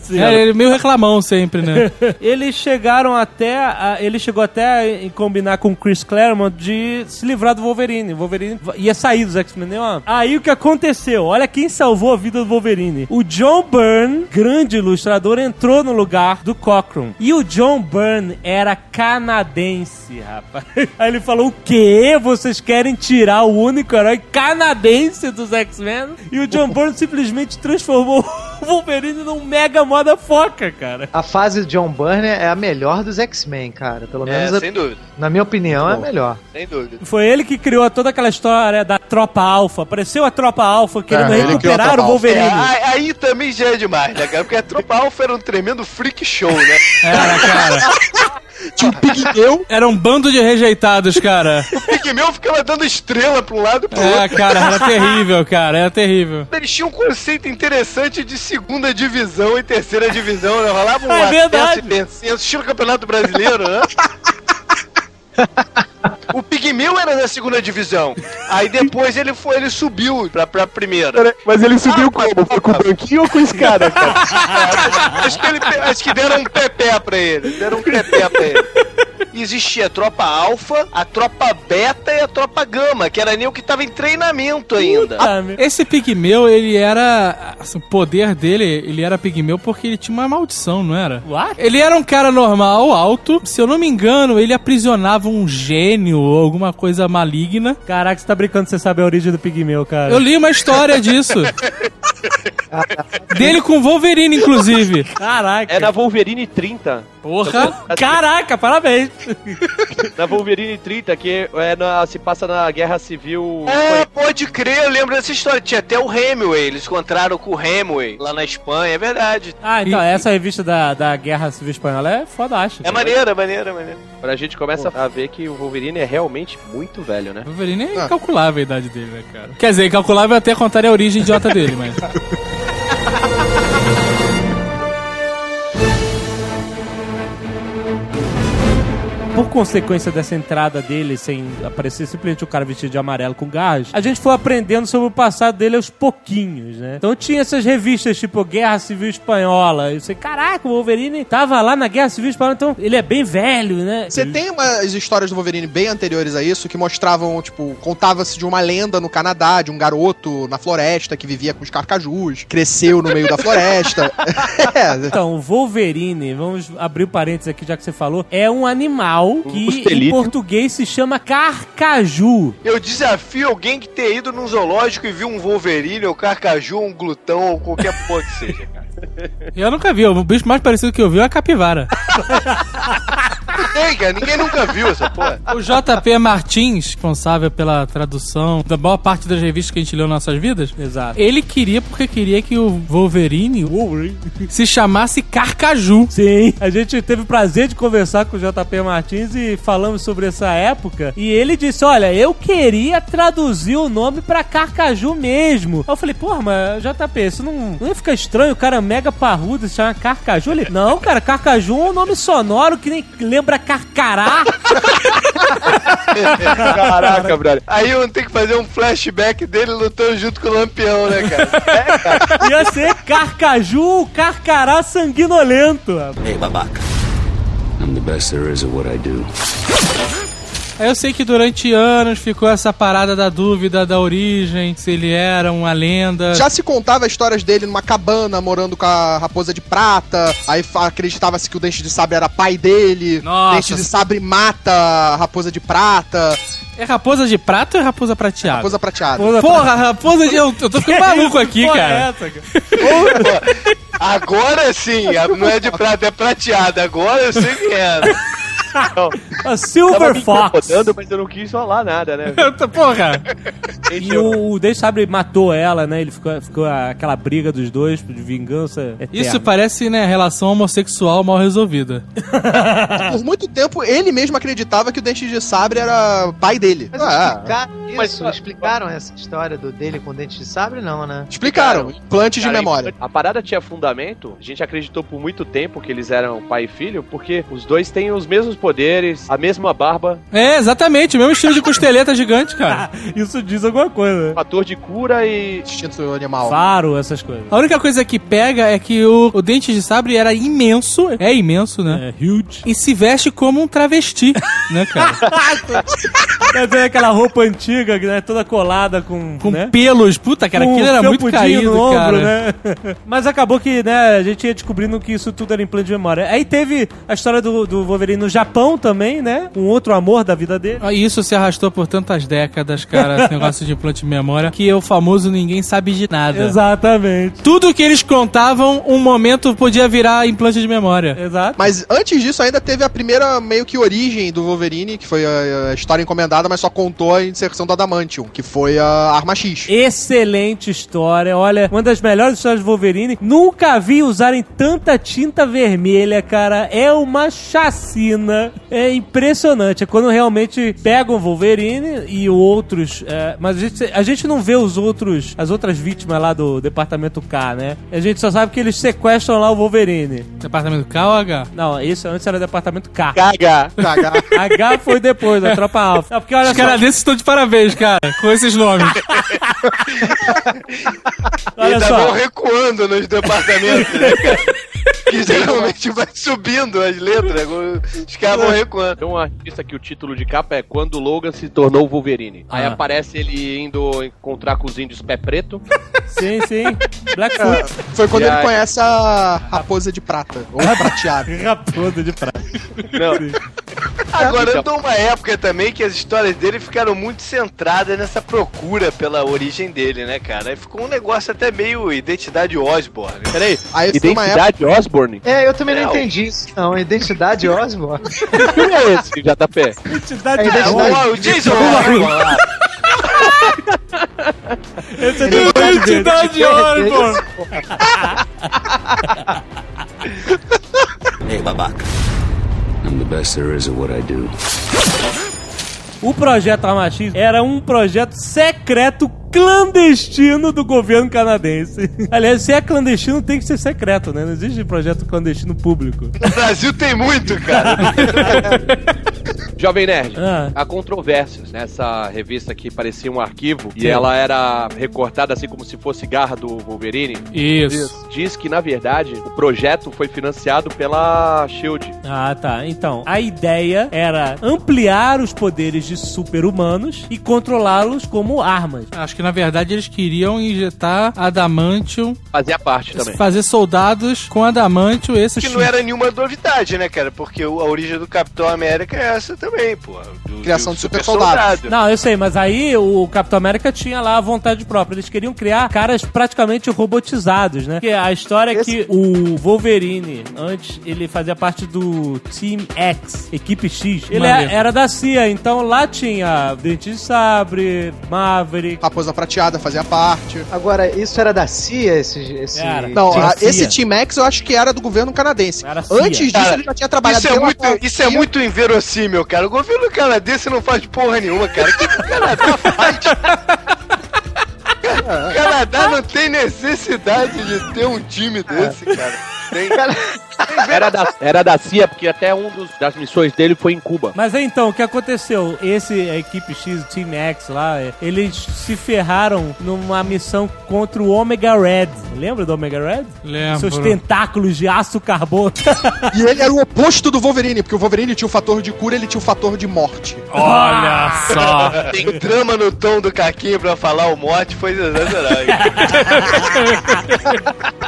Sim, É, ele meio reclamão sempre, né? Eles chegaram até. a- ele chegou até a combinar com o Chris Claremont de se livrar do Wolverine. O Wolverine ia sair dos X-Men. né? Aí o que aconteceu? Olha quem salvou a vida do Wolverine. O John Byrne, grande ilustrador, entrou no lugar do Cochran. E o John Byrne era canadense, rapaz. Aí ele falou: O quê? Vocês querem tirar o único herói canadense dos X-Men? E o John Byrne simplesmente transformou o Wolverine num mega moda foca, cara. A fase do John Byrne é a melhor dos X-Men, cara. Pelo É, menos, a- sem dúvida, na minha opinião, é a melhor. sem dúvida. Foi ele que criou toda aquela história da tropa alfa. Apareceu a tropa alfa querendo É, recuperar o alfa. Wolverine. É, aí, aí também já é demais, né, cara? Porque a Tropa Alpha era um tremendo freak show, né? Era, cara. Tinha um pigmeu. Era um bando de rejeitados, cara. O Pigmeu ficava dando estrela um lado e pro É, outro. cara, era terrível, cara, era terrível. Eles tinham um conceito interessante de segunda divisão e terceira divisão, né? Rolava um É acesso e descenso, estilo Campeonato Brasileiro, né? O Pigmeu era da segunda divisão. Aí depois ele foi, ele subiu pra, pra primeira. Mas ele subiu como? Foi com o branquinho ou com esse cara, cara? acho, que ele, acho que deram um pepé pra ele. Deram um pepé pra ele. E existia a tropa alfa, a tropa beta e a tropa gama, que era nem o que tava em treinamento ainda. Ah, Esse pigmeu, ele era. assim, o poder dele, ele era pigmeu porque ele tinha uma maldição, não era? What? Ele era um cara normal, alto. Se eu não me engano, ele aprisionava um gênio ou alguma coisa maligna. Caraca, você tá brincando, você sabe a origem do Pigmeu, cara. Eu li uma história disso. Dele com Wolverine, inclusive. Caraca. É na Wolverine 30. Porra. Caraca, parabéns. Na Wolverine 30, que é na- se passa na Guerra Civil. É, pode crer, eu lembro dessa história. Tinha até o Hemingway, eles encontraram com o Hemingway lá na Espanha, é verdade. Ah, então, E- essa revista da, da Guerra Civil Espanhola é fodástica. É maneira, é maneira, é maneira. Pra gente começa a ver que o Wolverine é realmente muito velho, né? Wolverine é Ah. incalculável a idade dele, né, cara? Quer dizer, incalculável até contar a origem idiota dele, mas. Por consequência dessa entrada dele, sem aparecer simplesmente o cara vestido de amarelo com gás, a gente foi aprendendo sobre o passado dele aos pouquinhos, né? Então tinha essas revistas tipo Guerra Civil Espanhola. E você, caraca, o Wolverine tava lá na Guerra Civil Espanhola, então ele é bem velho, né? Você tem umas histórias do Wolverine bem anteriores a isso que mostravam, tipo, contava-se de uma lenda no Canadá, de um garoto na floresta que vivia com os carcajus, cresceu no meio da floresta. é, Então, o Wolverine, vamos abrir o parênteses aqui já que você falou, é um animal que em português se chama carcaju. Eu desafio alguém que tenha ido num zoológico e viu um Wolverine, ou carcaju, um glutão, ou qualquer porra que seja, cara. Eu nunca vi. O bicho mais parecido que eu vi é a capivara. tem, cara. Ninguém nunca viu essa porra. O JP Martins, responsável pela tradução da maior parte das revistas que a gente leu nas nossas vidas, Exato. ele queria porque queria que o Wolverine, se chamasse Carcaju. Sim, a gente teve o prazer de conversar com o JP Martins e falamos sobre essa época. E ele disse: Olha, eu queria traduzir o nome pra Carcaju mesmo. Aí eu falei: Porra, mas JP, isso não, não ia ficar estranho? O cara é mega parrudo se chama Carcaju? Ele: Não, cara, Carcaju é um nome sonoro que nem lembra Carcará. Caraca, brother. Aí eu tenho que fazer um flashback dele lutando junto com o Lampião, né, cara? Ia ser Carcaju, Carcará sanguinolento. Hey, babaca. I'm the best there is at what I do. Eu sei que durante anos ficou essa parada da dúvida da origem, se ele era uma lenda. Já se contava histórias dele numa cabana, morando com a raposa de prata. Aí acreditava-se que o Dente de Sabre era pai dele. Nossa. Dente de Sabre mata a raposa de prata. É raposa de prata ou é raposa prateada? Raposa prateada. Porra, raposa de. Eu, tô ficando maluco aqui, Porra, cara. é essa, cara? Agora sim, não é de prata, é prateada. Agora eu sei que é. A Silver Fox. mas eu não quis falar nada, né? Tô- Porra. E o, o Dave Sabre matou ela, né? Ele ficou, ficou aquela briga dos dois de vingança eterna. Isso parece, né, relação homossexual mal resolvida. Por muito tempo, ele mesmo acreditava que o Dente de Sabre era pai dele. Mas Ah, explicaram isso? Mas- explicaram essa história do dele com dente de sabre? Não, né? explicaram. Implante de Cara, memória. A parada tinha fundamento. A gente acreditou por muito tempo que eles eram pai e filho, porque os dois têm os mesmos poderes, a mesma barba, É, exatamente, o mesmo estilo de costeleta gigante, cara. Isso diz alguma coisa. fator de cura e. Instinto animal. Faro, essas coisas. A única coisa que pega é que o, o dente de sabre era imenso, é imenso, né? É huge. E se veste como um travesti, né, cara? Quer dizer, aquela roupa antiga, né? Toda colada com. Com né? pelos, puta, cara, Com aquilo era muito caído, no ombro, cara. né? Mas acabou que, né, a gente ia descobrindo que isso tudo era implante de memória. Aí teve a história do, do Wolverine no Japão também, né? Um outro amor da vida dele. Ah, Isso se arrastou por tantas décadas, cara, esse negócio de implante de memória, que é o famoso ninguém sabe de nada. Exatamente. Tudo que eles contavam, um momento podia virar implante de memória. Exato. Mas antes disso, ainda teve a primeira meio que origem do Wolverine, que foi a, a história encomendada, mas só contou a inserção do Adamantium, que foi a Arma X. Excelente história. Olha, uma das melhores histórias do Wolverine. Nunca vi usarem tanta tinta vermelha, cara. É uma chacina. É impressionante. É quando realmente pegam o Wolverine e outros. é, mas a gente, a gente não vê os outros, as outras vítimas lá do departamento K, né? A gente só sabe que eles sequestram lá o Wolverine. Departamento K ou H? Não, isso antes era departamento K. Cagar. H foi depois, a tropa alfa. Não, porque olha Os só. canadenses estão de parabéns, cara, com esses nomes. Olha Ainda só. vão recuando nos departamentos, né, cara? Que geralmente vai subindo as letras, os caras vão recuando. Tem um artista que o título de capa é Quando Logan se tornou Wolverine. Aí Ah. aparece ele indo encontrar com os índios pé preto. Sim, sim. Blackfoot. Foi quando E ele aí- conhece a raposa de prata. Ou prateada. Raposa de prata. Não, Agora, eu dou uma época também que as histórias dele ficaram muito centradas nessa procura pela origem dele, né, cara? Aí ficou um negócio até meio identidade Osborne. peraí. Aí uma época. Identidade Osborne? É, eu também não Não. entendi isso. Não, identidade Osborne. Que filme é esse, JP? Identidade É É, o, o Jason. Esse é Identidade Osborne! Hey, babaca. I'm the best there is at what I do. O projeto Arma X era um projeto secreto clandestino do governo canadense. Aliás, se é clandestino, tem que ser secreto, né? Não existe projeto clandestino público. No Brasil tem muito, cara. Jovem Nerd. Ah. Há controvérsias nessa revista que parecia um arquivo e ela era recortada assim como se fosse garra do Wolverine. Isso. Diz que, na verdade, o projeto foi financiado pela Shield. Ah, tá. Então, a ideia era ampliar os poderes de super-humanos e controlá-los como armas. Acho que na verdade eles queriam injetar adamantium, Fazia parte também. fazer soldados com adamantium, esses Que não era nenhuma novidade, né, cara? Porque a origem do Capitão América é essa também. Também, pô. Do- Criação do de super soldados. Não, eu sei, mas aí o Capitão América tinha lá a vontade própria. Eles queriam criar caras praticamente robotizados, né? Porque a história é que o Wolverine, antes, ele fazia parte do Team X, Equipe X. Ele Maneiro. é- era da CIA, então lá tinha Dente de Sabre, Maverick. Raposa Prateada fazia parte. Agora, isso era da CIA, esse... esse... Era. Não, a- CIA. esse Team X eu acho que era do governo canadense. Era CIA. Antes disso, Cara, ele já tinha trabalhado Isso é, muito, isso é muito inverossímil, cara. O governo canadense não faz porra nenhuma, cara. O que, que o Canadá faz? O Canadá não tem necessidade de ter um time desse, cara. Tem, Era da, era da CIA, porque até um dos, das missões dele foi em Cuba. Mas aí então, o que aconteceu? Esse, a equipe X, o Team X lá, é, eles se ferraram numa missão contra o Omega Red. Lembra do Omega Red? Lembro. Seus tentáculos de aço carbono. E ele era o oposto do Wolverine, porque o Wolverine tinha o fator de cura, ele tinha o fator de morte. Olha só. tem drama no tom do Caquinho pra falar o mote, foi sensacional.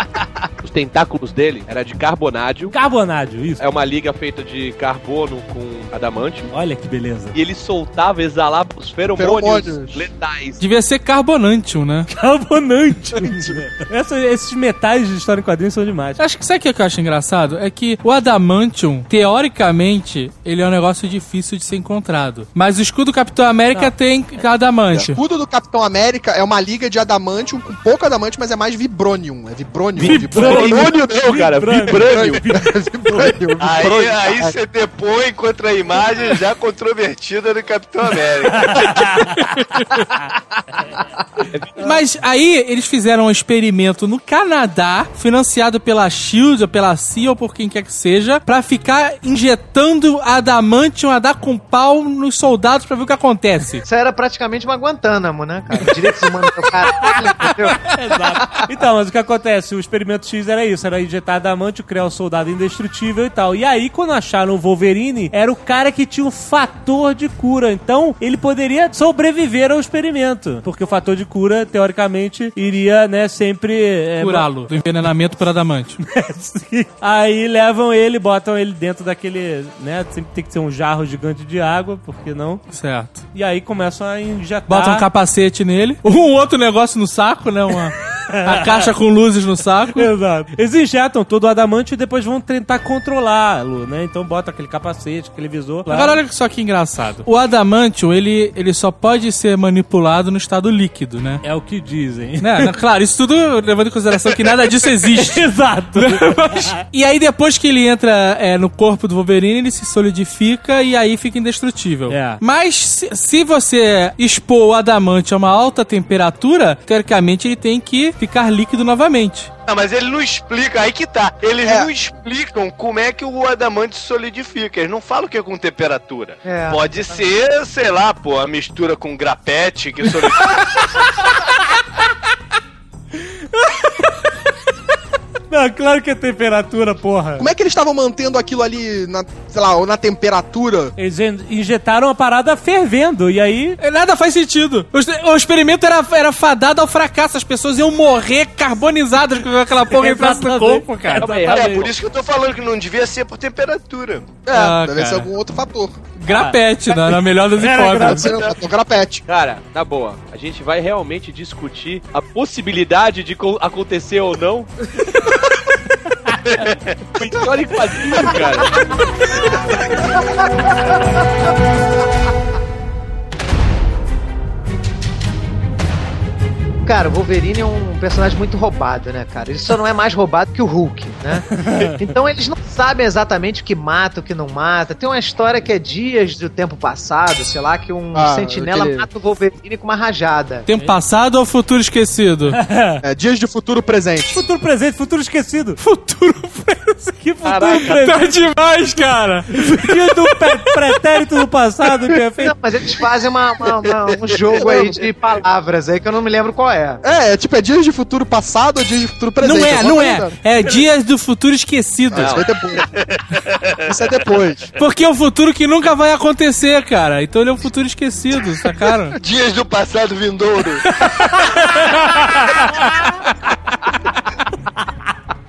Os tentáculos dele era de carbonádio. Carbonádio, isso. É uma liga feita de carbono com adamantio. Olha que beleza. E ele soltava, exalava os feromônios, Feromônios. letais. Devia ser carbonantium, né? Carbonante. Essa- esses metais de história em quadrinhos são demais. Acho que sabe o que eu acho engraçado? É que o Adamantium, teoricamente, ele é um negócio difícil de ser encontrado. Mas o escudo Capitão América tem O Adamantium. escudo do Capitão América é uma liga de adamantium com pouco adamantium, mas é mais vibronium. É vibronium. Feromônio não, cara. Vibrânio. Vibranium. Aí, aí você depõe contra a imagem já controvertida do Capitão América. Mas aí eles fizeram um experimento no Canadá, financiado pela Shield, ou pela CIA, ou por quem quer que seja, pra ficar injetando adamantium a dar com pau nos soldados pra ver o que acontece. Isso era praticamente uma Guantánamo, né, cara? Direitos humanos do caralho, entendeu? Exato. Então, mas o que acontece? O experimento X era isso, era injetar adamantio, criar um soldado indestrutível e tal. E aí, quando acharam o Wolverine, era o cara que tinha o fator de cura. Então, ele poderia sobreviver ao experimento. Porque o fator de cura, teoricamente, iria, né, sempre... é, Curá-lo do envenenamento por adamantium. Sim. Aí levam ele, botam ele dentro daquele, né? Sempre tem que ter um jarro gigante de água, por que não? Certo. E aí começam a injetar. Bota um capacete nele. Um outro negócio no saco, né? Uma, a caixa com luzes no saco. Exato. Eles injetam todo o adamante e depois vão tentar controlá-lo, né? Então bota aquele capacete, aquele visor. lá. Agora olha só que engraçado. O adamantium, ele, ele só pode ser manipulado no estado líquido, né? É o que dizem. Né? Claro, isso tudo levando em consideração que nada disso existe. Exato. Mas- e aí, depois que ele entra é, no corpo do Wolverine, ele se solidifica e aí fica indestrutível. É. Mas se, se você expor o adamante a uma alta temperatura, teoricamente ele tem que ficar líquido novamente. Não, mas ele não explica, aí que tá. Eles É. não explicam como é que o adamante solidifica. Eles não falam que é com temperatura. É. Pode ser, sei lá, pô, a mistura com grapete que solidifica. Não, claro que é temperatura, porra. Como é que eles estavam mantendo aquilo ali, na, sei lá, ou na temperatura? Eles in- injetaram a parada fervendo, e aí. É, Nada faz sentido. O, o experimento era, era fadado ao fracasso. As pessoas iam morrer carbonizadas com aquela porra entrasse no corpo, cara. É, rapaz. por isso que eu tô falando que não devia ser por temperatura. É, Ah, deve cara. ser algum outro fator. Grapete, na, na melhor das hipóteses. grapete. Cara, na boa, a gente vai realmente discutir a possibilidade de co- acontecer ou não? Foi história em quadrinho, cara. Cara, o Wolverine é um personagem muito roubado, né, cara? Ele só não é mais roubado que o Hulk, né? então eles não sabem exatamente o que mata, o que não mata. Tem uma história que é dias do tempo passado, sei lá, que um Ah, sentinela aquele- mata o Wolverine com uma rajada. Tempo passado ou futuro esquecido? É, dias de futuro presente. Futuro presente, futuro esquecido. futuro presente. Que futuro Caraca. presente? Tá demais, cara. Dia do pre- pretérito do passado que é feito. Não, mas eles fazem uma- uma- uma- um jogo aí de palavras aí que eu não me lembro qual é. É, é tipo, é dias de futuro passado ou dias de futuro presente. Não é, não é. É dias do futuro esquecido. Isso é depois. Isso é depois. Porque é o futuro que nunca vai acontecer, cara. Então ele é um futuro esquecido, sacaram? Dias do passado vindouro.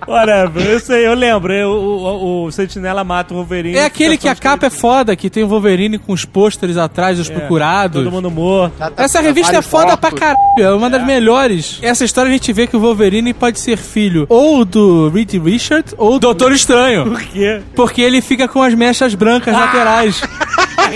Whatever. Eu sei, eu lembro. eu- o, o, o Sentinela mata o Wolverine. É aquele que a capa é foda, que tem o Wolverine com os pôsteres atrás dos É, procurados. Todo mundo morto. Essa revista é foda pra caralho, é uma das melhores. Essa história a gente vê que o Wolverine pode ser filho ou do Reed Richard ou do Doutor Estranho. Por quê? Porque ele fica com as mechas brancas laterais.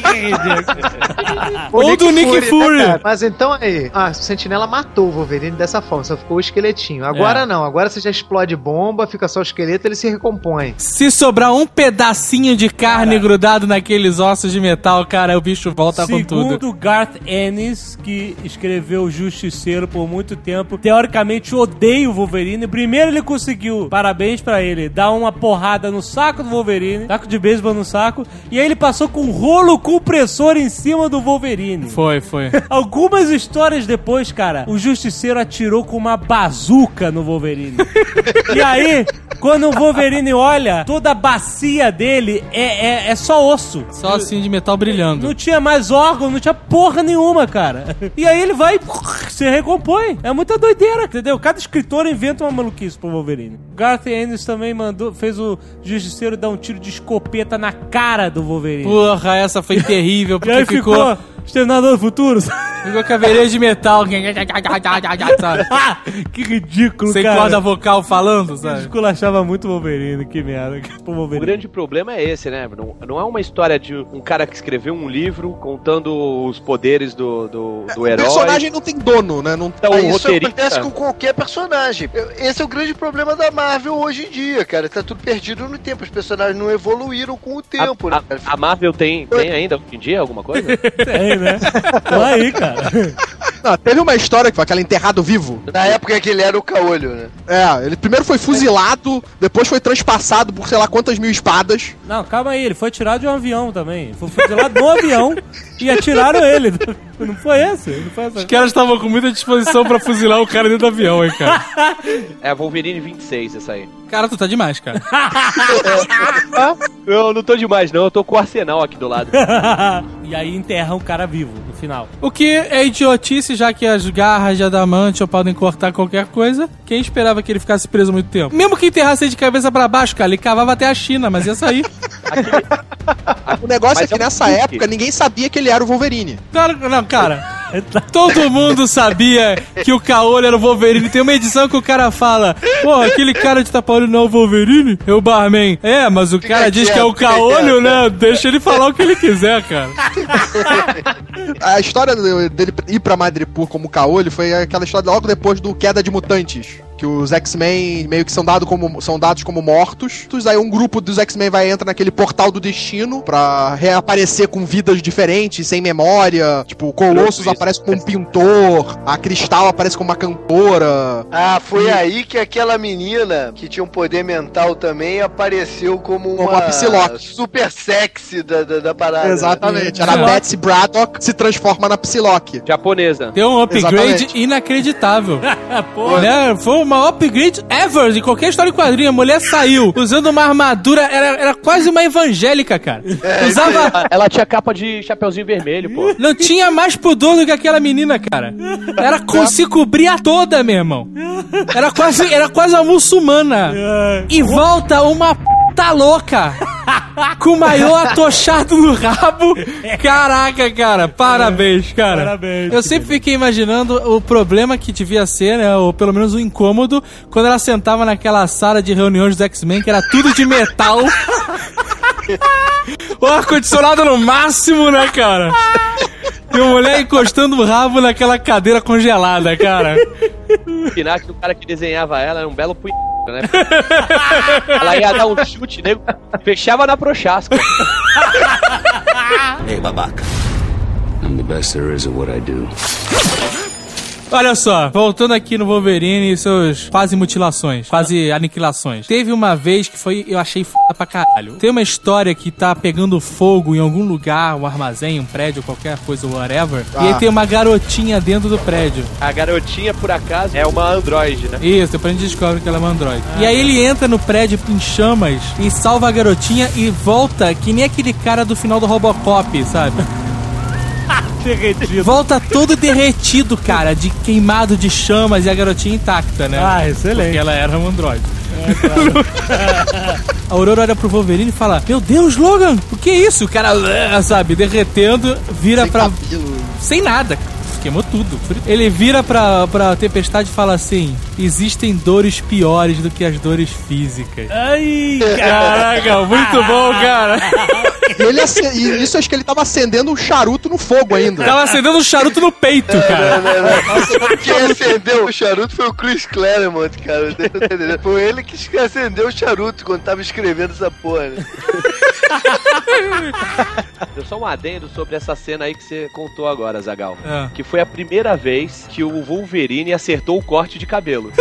ou do Nick Fury. né, cara? Mas então aí, a Sentinela matou o Wolverine dessa forma, só ficou o esqueletinho. Agora É. não, agora você já explode bomba, fica só o esqueleto, ele se recompõe. Se sobrar um pedacinho de carne grudado naqueles ossos de metal, cara, o bicho volta com tudo. Segundo Garth Ennis, que escreveu o Justiceiro por muito tempo, teoricamente odeia o Wolverine. Primeiro ele conseguiu, parabéns pra ele, dar uma porrada no saco do Wolverine, saco de beisebol no saco, e aí ele passou com um rolo compressor em cima do Wolverine. Foi, foi. Algumas histórias depois, cara, o Justiceiro atirou com uma bazuca no Wolverine. e aí, quando o Wolverine olha, toda a bacia dele é, é, é só osso. Só assim de metal brilhando. Não tinha mais órgão, não tinha porra nenhuma, cara. E aí ele vai e se recompõe. É muita doideira, entendeu? Cada escritor inventa uma maluquice pro Wolverine. Garth Ennis também mandou, fez o Justiceiro dar um tiro de escopeta na cara do Wolverine. Porra, essa foi terrível, porque ficou, ficou, Exterminador do Futuro. ficou caveirinha de metal. sabe? Ah, que ridículo, Sem cara. corda vocal falando, sabe? Esculachava muito o Wolverine, que merda. Pro O Wolverine. grande problema é esse, né? Não, não é uma história de um cara que escreveu um livro contando os poderes do, do, do O herói. personagem não tem dono, né? Não Então, Mas o isso roteirista... acontece com qualquer personagem. Esse é o grande problema da Marvel hoje em dia, cara. Tá tudo perdido no tempo. Os personagens não evoluíram com o tempo, a, né? a, a Marvel tem, tem ainda hoje em dia alguma coisa? Tem, né? Tô aí, cara. Não, teve uma história que foi aquela enterrado vivo. Na época que ele era o caolho, né? É, ele primeiro foi fuzilado, depois foi transpassado por sei lá quantas mil espadas. Não, calma aí, ele foi tirado de um avião também. Foi fuzilado no avião e atiraram ele. Não foi esse? Não foi essa? Os caras estavam com muita disposição pra fuzilar o cara dentro do avião, hein, cara. É Wolverine 26, essa aí. Cara, tu tá demais, cara. Eu não tô demais, não. Eu tô com o arsenal aqui do lado. e aí enterram o cara vivo no final. O que é idiotice, já que as garras de adamante podem cortar qualquer coisa. Quem esperava que ele ficasse preso muito tempo? Mesmo que enterrasse ele de cabeça pra baixo, cara, ele cavava até a China, mas ia sair. O negócio Mas é que é um nessa Hulk. época ninguém sabia que ele era o Wolverine. Claro, não, cara. Todo mundo sabia que o Caolho era o Wolverine. Tem uma edição que o cara fala: Pô, aquele cara de tapa-olho não é o Wolverine? É o Barman. É, mas o cara diz que é o Caolho, né? Deixa ele falar o que ele quiser, cara. A história dele ir pra Madripoor como caolho foi aquela história logo depois do Queda de Mutantes. Que os X-Men meio que são, dado como, são dados como mortos. Aí um grupo dos X-Men vai entrar naquele portal do destino pra reaparecer com vidas diferentes, sem memória. Tipo, o Colossus aparece como um pintor, a Cristal aparece como uma cantora. Ah, foi aí que aquela menina que tinha um poder mental também apareceu como uma, uma Psylocke. super sexy da, da, da parada. né? Exatamente. Era a. Betsy Braddock se transforma na Psylocke. Japonesa. Deu um upgrade Exatamente. inacreditável. Porra. Né? Foi o maior upgrade ever de qualquer história em quadrinho. A mulher saiu usando uma armadura, era, era quase uma evangélica, cara. Usava. Ela tinha capa de chapeuzinho vermelho, pô. Não tinha mais pudor do que aquela menina, cara. Era co se cobria toda, meu irmão. Era quase, era quase uma muçulmana. E volta uma p louca. Com o maiô atochado no rabo. Caraca, cara. Parabéns, cara. Parabéns, Eu sempre fiquei imaginando o problema que devia ser, né? Ou pelo menos o incômodo, quando ela sentava naquela sala de reuniões dos X-Men, que era tudo de metal. o ar-condicionado no máximo, né, cara? E a mulher encostando o rabo naquela cadeira congelada, cara. O Pinati, o cara que desenhava ela, era um belo né? Ela ia dar um chute, nego, fechava na prochasca. Hey, babaca. I'm the best there is at what I do. Olha só, voltando aqui no Wolverine e seus quase mutilações, quase aniquilações. Teve uma vez que foi, eu achei foda pra caralho. Tem uma história que tá pegando fogo em algum lugar, um armazém, um prédio, qualquer coisa, whatever. E aí Ah. tem uma garotinha dentro do prédio. A garotinha, por acaso, é uma androide, né? Isso, depois a gente descobre que ela é uma androide. e aí ele entra no prédio em chamas e salva a garotinha e volta que nem aquele cara do final do Robocop, sabe? Derretido. Volta todo derretido, cara, de queimado de chamas e a garotinha intacta, né? Ah, excelente. Porque ela era um androide. A Aurora olha pro Wolverine e fala: Meu Deus, Logan, o que é isso? O cara, sabe, derretendo, vira Sem pra. cabelo. Sem nada. Queimou tudo. Ele vira pra, pra Tempestade e fala assim: Existem dores piores do que as dores físicas. Ai, Caraca, muito bom, cara. E, ele e isso acho que ele tava acendendo um charuto no fogo ainda. Tava acendendo um charuto no peito, cara. Quem acendeu o charuto foi o Chris Claremont, cara. Foi ele que acendeu o charuto quando tava escrevendo essa porra. Né? Deu só um adendo sobre essa cena aí que você contou agora, Zagal. É. Que foi a primeira vez que o Wolverine acertou o corte de cabelo.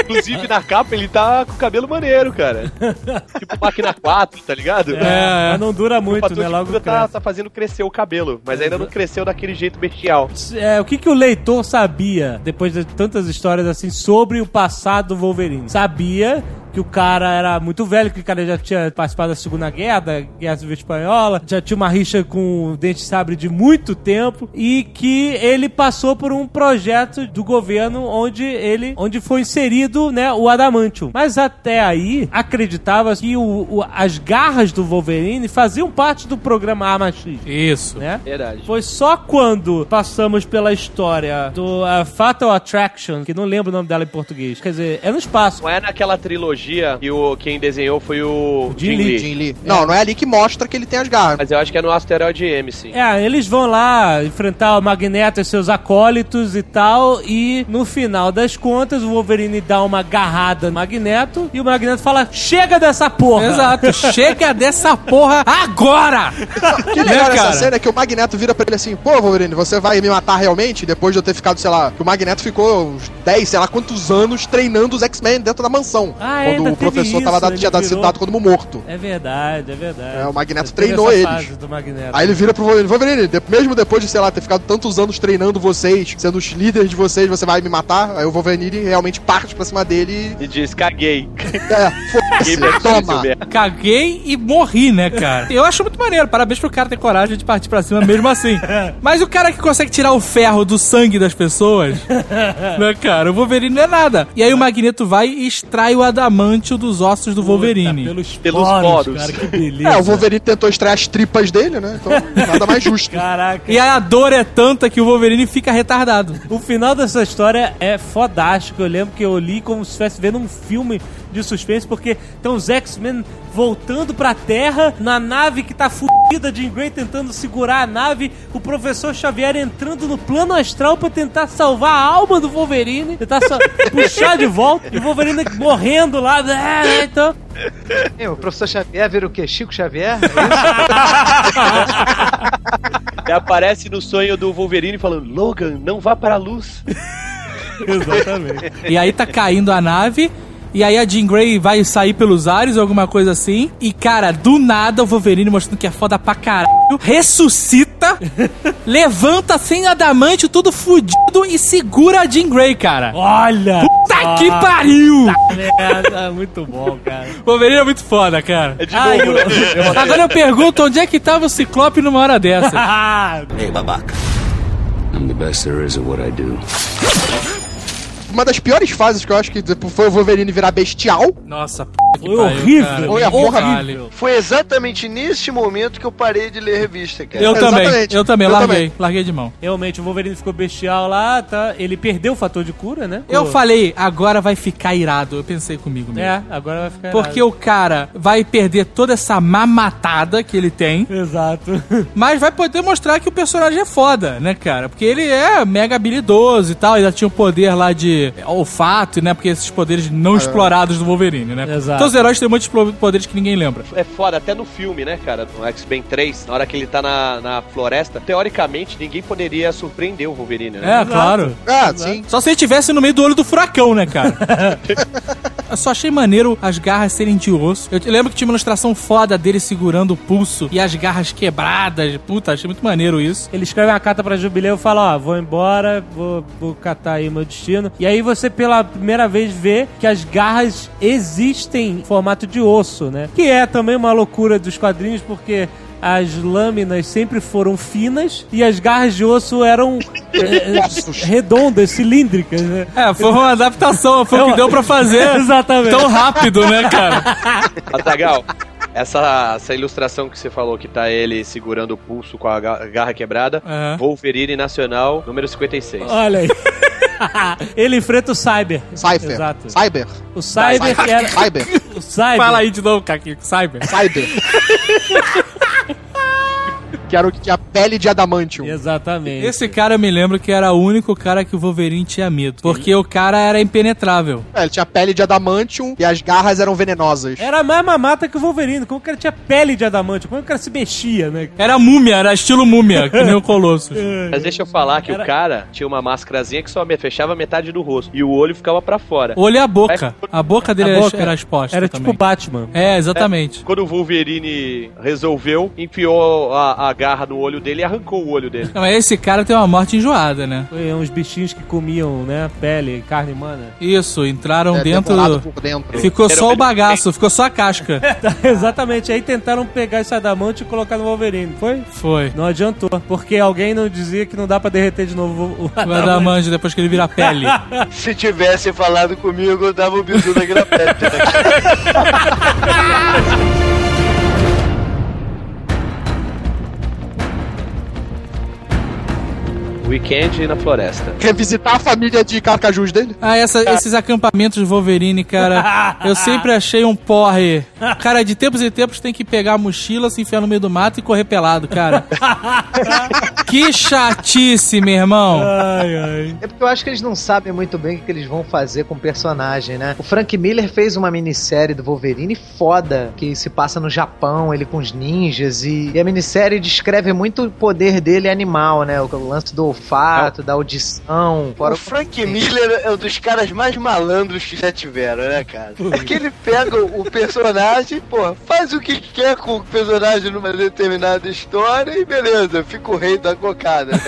Inclusive na capa ele tá com o cabelo maneiro, cara. tipo máquina 4, tá ligado? É. Mas não dura o muito, fator né? de Logo cura tá, tá fazendo crescer o cabelo, mas ainda não cresceu daquele jeito bestial. É, o que, que o leitor sabia, depois de tantas histórias assim, sobre o passado do Wolverine? Sabia que o cara era muito velho, que o cara já tinha participado da Segunda Guerra, da Guerra Civil Espanhola, já tinha uma rixa com o Dente Sabre de muito tempo e que ele passou por um projeto do governo onde ele, onde foi inserido, né, o Adamantium. Mas até aí, acreditava que o- o- as garras do Wolverine faziam parte do programa Arma X, Isso. né? Verdade. Foi só quando passamos pela história do uh, Fatal Attraction, que não lembro o nome dela em português. Quer dizer, é no espaço. Não é naquela trilogia que o, quem desenhou foi o Jim Jim Lee. Lee. Jim Lee. Não, não é ali que mostra que ele tem as garras. Mas eu acho que é no Asteroid M, sim. É, eles vão lá enfrentar o Magneto e seus acólitos e tal, e no final das contas o Wolverine dá uma agarrada no Magneto e o Magneto fala: Chega dessa porra! Exato. Chega dessa porra agora! Que legal essa cena é que o Magneto vira pra ele assim, pô, Wolverine, você vai me matar realmente? Depois de eu ter ficado, sei lá, que o Magneto ficou uns 10, sei lá quantos anos treinando os X-Men dentro da mansão. Ah, quando o professor isso, tava dado, tinha dado, virou- dado como morto. É verdade, é verdade. É, o Magneto Teve treinou eles. fase do Magneto. Aí ele vira pro Wolverine, Wolverine, de- mesmo depois de, sei lá, ter ficado tantos anos treinando vocês, sendo os líderes de vocês, você vai me matar? Aí o Wolverine realmente parte pra cima dele E diz, caguei. e... É, Caguei foda-se, toma. Caguei e morri, né, cara? Eu acho muito maneiro. Parabéns pro cara ter coragem de partir pra cima mesmo assim. Mas o cara que consegue tirar o ferro do sangue das pessoas, né, cara? O Wolverine não é nada. E aí o Magneto vai e extrai o adamantio dos ossos do Wolverine. Puta, pelos, Pelos poros, poros. cara, que beleza. É, o Wolverine tentou extrair as tripas dele, né? Então, nada mais justo. Caraca. E aí a dor é tanta que o Wolverine fica retardado. O final dessa história é fodástico. Eu lembro que eu li como se estivesse vendo um filme de suspense, porque estão os X-Men voltando pra Terra na nave que tá fudida, Jean Grey tentando segurar a nave, o professor Xavier entrando no plano astral pra tentar salvar a alma do Wolverine, tentar só puxar de volta, e o Wolverine morrendo lá. É, então, É, o professor Xavier vira o quê? Chico Xavier? E aparece no sonho do Wolverine falando, Logan, não vá para a luz. exatamente. E aí tá caindo a nave. E aí a Jean Grey vai sair pelos ares ou alguma coisa assim. E, cara, do nada o Wolverine mostrando que é foda pra caralho. Ressuscita, levanta sem adamante, tudo fudido e segura a Jean Grey, cara. Olha! Puta que pariu! Merda, muito bom, cara. O Wolverine é muito foda, cara. É de Ai, novo, né? Agora eu pergunto onde é que tava o Ciclope numa hora dessa. Ah, Hey, babaca. I'm the best there is at what I do. Uma das piores fases que eu acho que foi o Wolverine virar bestial. Nossa, p Foi pariu, horrível. cara. Foi a porra Caralho. Foi exatamente neste momento que eu parei de ler revista, cara. Eu também, eu também, Eu larguei, também. larguei de mão. Realmente, o Wolverine ficou bestial lá, tá? Ele perdeu o fator de cura, né? Eu Pô. falei, agora vai ficar irado. Eu pensei comigo mesmo. É, agora vai ficar. Porque errado. o cara vai perder toda essa mamatada que ele tem, Exato. mas vai poder mostrar que o personagem é foda, né, cara? Porque ele é mega habilidoso e tal, ele já tinha o poder lá de olfato, né? Porque esses poderes não explorados do Wolverine, né? Exato. Todos os heróis têm muitos poderes que ninguém lembra. É foda, até no filme, né, cara? No X-Men 3, na hora que ele tá na, na floresta, teoricamente ninguém poderia surpreender o Wolverine, né? É, claro. Ah, sim. Só se ele estivesse no meio do olho do furacão, né, cara? Eu só achei maneiro as garras serem de osso. Eu lembro que tinha uma ilustração foda dele segurando o pulso e as garras quebradas. Puta, achei muito maneiro isso. Ele escreve uma carta pra Jubileu e fala: Ó, vou embora, vou, vou catar aí meu destino. E aí você, pela primeira vez, vê que as garras existem em formato de osso, né? Que é também uma loucura dos quadrinhos, porque as lâminas sempre foram finas e as garras de osso eram é, redondas, cilíndricas, né? É, foi uma adaptação, foi o que deu pra fazer Exatamente. tão rápido, né, cara? Matagal, essa, essa ilustração que você falou que tá ele segurando o pulso com a ga- garra quebrada, Aham. Wolverine Nacional, número 56. Olha aí. Ele enfrenta o Cyber. Cypher. Exato. Cyber. O Cyber que era. Cyber. O Cyber. Fala aí de novo, Caquinho, Cyber. Cyber. que era o que tinha pele de adamantium. Exatamente. Esse cara eu me lembro que era o único cara que o Wolverine tinha medo. Porque o cara era impenetrável. É, ele tinha pele de adamantium e as garras eram venenosas. Era mais mamata que o Wolverine. Como que ele tinha pele de adamante? Como que o cara se mexia, né? Era múmia, era estilo múmia, que nem o Colossus. Mas deixa eu falar que Era- o cara tinha uma máscarazinha que só fechava metade do rosto. E o olho ficava pra fora. O olho e a boca. A boca dele A era- boca era exposta Era também. tipo Batman. É, exatamente. Quando o Wolverine resolveu, enfiou a, a garra no olho dele e arrancou o olho dele. Não, mas esse cara tem uma morte enjoada, né? Foi uns bichinhos que comiam, né? Pele, carne humana. Isso, entraram É, dentro. dentro. Ficou Era só o bagaço, ficou só a casca. Exatamente. Aí tentaram pegar esse adamante e colocar no Wolverine. Foi? Foi. Não adiantou. Porque alguém não dizia que não dá pra derreter de novo o O adamante. Adamante depois que ele vira pele. Se tivesse falado comigo, eu dava o bisu naquela pele. Weekend na floresta. Revisitar a família de carcajus dele? Ah, essa- esses acampamentos de Wolverine, cara, eu sempre achei um porre. Cara, de tempos em tempos tem que pegar a mochila, se enfiar no meio do mato e correr pelado, cara. que chatice, meu irmão. Ai, ai. É porque eu acho que eles não sabem muito bem o que eles vão fazer com o personagem, né? O Frank Miller fez uma minissérie do Wolverine foda, que se passa no Japão, ele com os ninjas, e, e a minissérie descreve muito o poder dele animal, né? O, o lance do olfato, da audição. Fora O Frank Miller é um dos caras mais malandros que já tiveram, né, cara? É que ele pega o personagem, pô, faz o que quer com o personagem numa determinada história e beleza, fica o rei da cocada.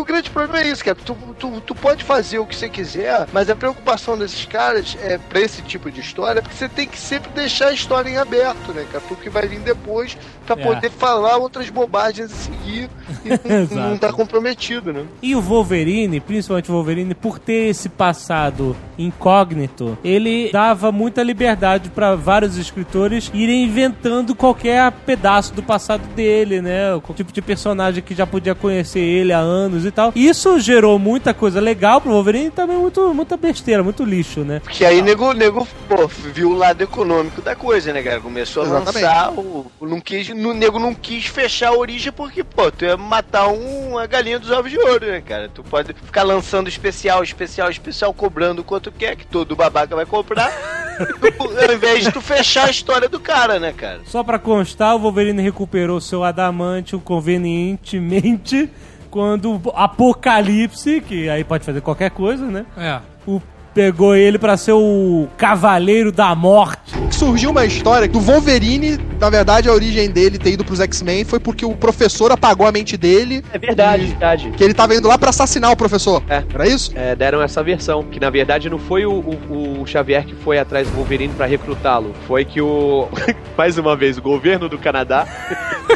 O grande problema é isso, cara. Tu, tu, tu pode fazer o que você quiser, mas a preocupação desses caras é pra esse tipo de história, porque você tem que sempre deixar a história em aberto, né, cara? Porque vai vir depois pra É. poder falar outras bobagens a seguir e não, não tá comprometido, né? E o Wolverine, principalmente o Wolverine, por ter esse passado incógnito, ele dava muita liberdade pra vários escritores irem inventando qualquer pedaço do passado dele, né? O tipo de personagem que já podia conhecer ele há anos e tal. Isso gerou muita coisa legal pro Wolverine e também muito, muita besteira, muito lixo, né? Porque aí nego, nego pô, viu o lado econômico da coisa, né, cara? Começou a Exatamente. lançar, o, o não quis, no nego não quis fechar a origem porque, pô, tu ia matar um, uma galinha dos ovos de ouro, né, cara? Tu pode ficar lançando especial, especial, especial, cobrando quanto quer, que todo babaca vai comprar, ao invés de tu fechar a história do cara, né, cara? Só pra constar, o Wolverine recuperou seu adamantium convenientemente quando o Apocalipse, que aí pode fazer qualquer coisa, né? É. O, pegou ele pra ser o Cavaleiro da Morte. Surgiu uma história do Wolverine, na verdade, a origem dele ter ido pros X-Men foi porque o professor apagou a mente dele. É verdade, E- verdade. Que ele tava indo lá pra assassinar o professor. É. Era isso? É, deram essa versão, que na verdade não foi o, o- o Xavier que foi atrás do Wolverine pra recrutá-lo, foi que o. Mais uma vez, o governo do Canadá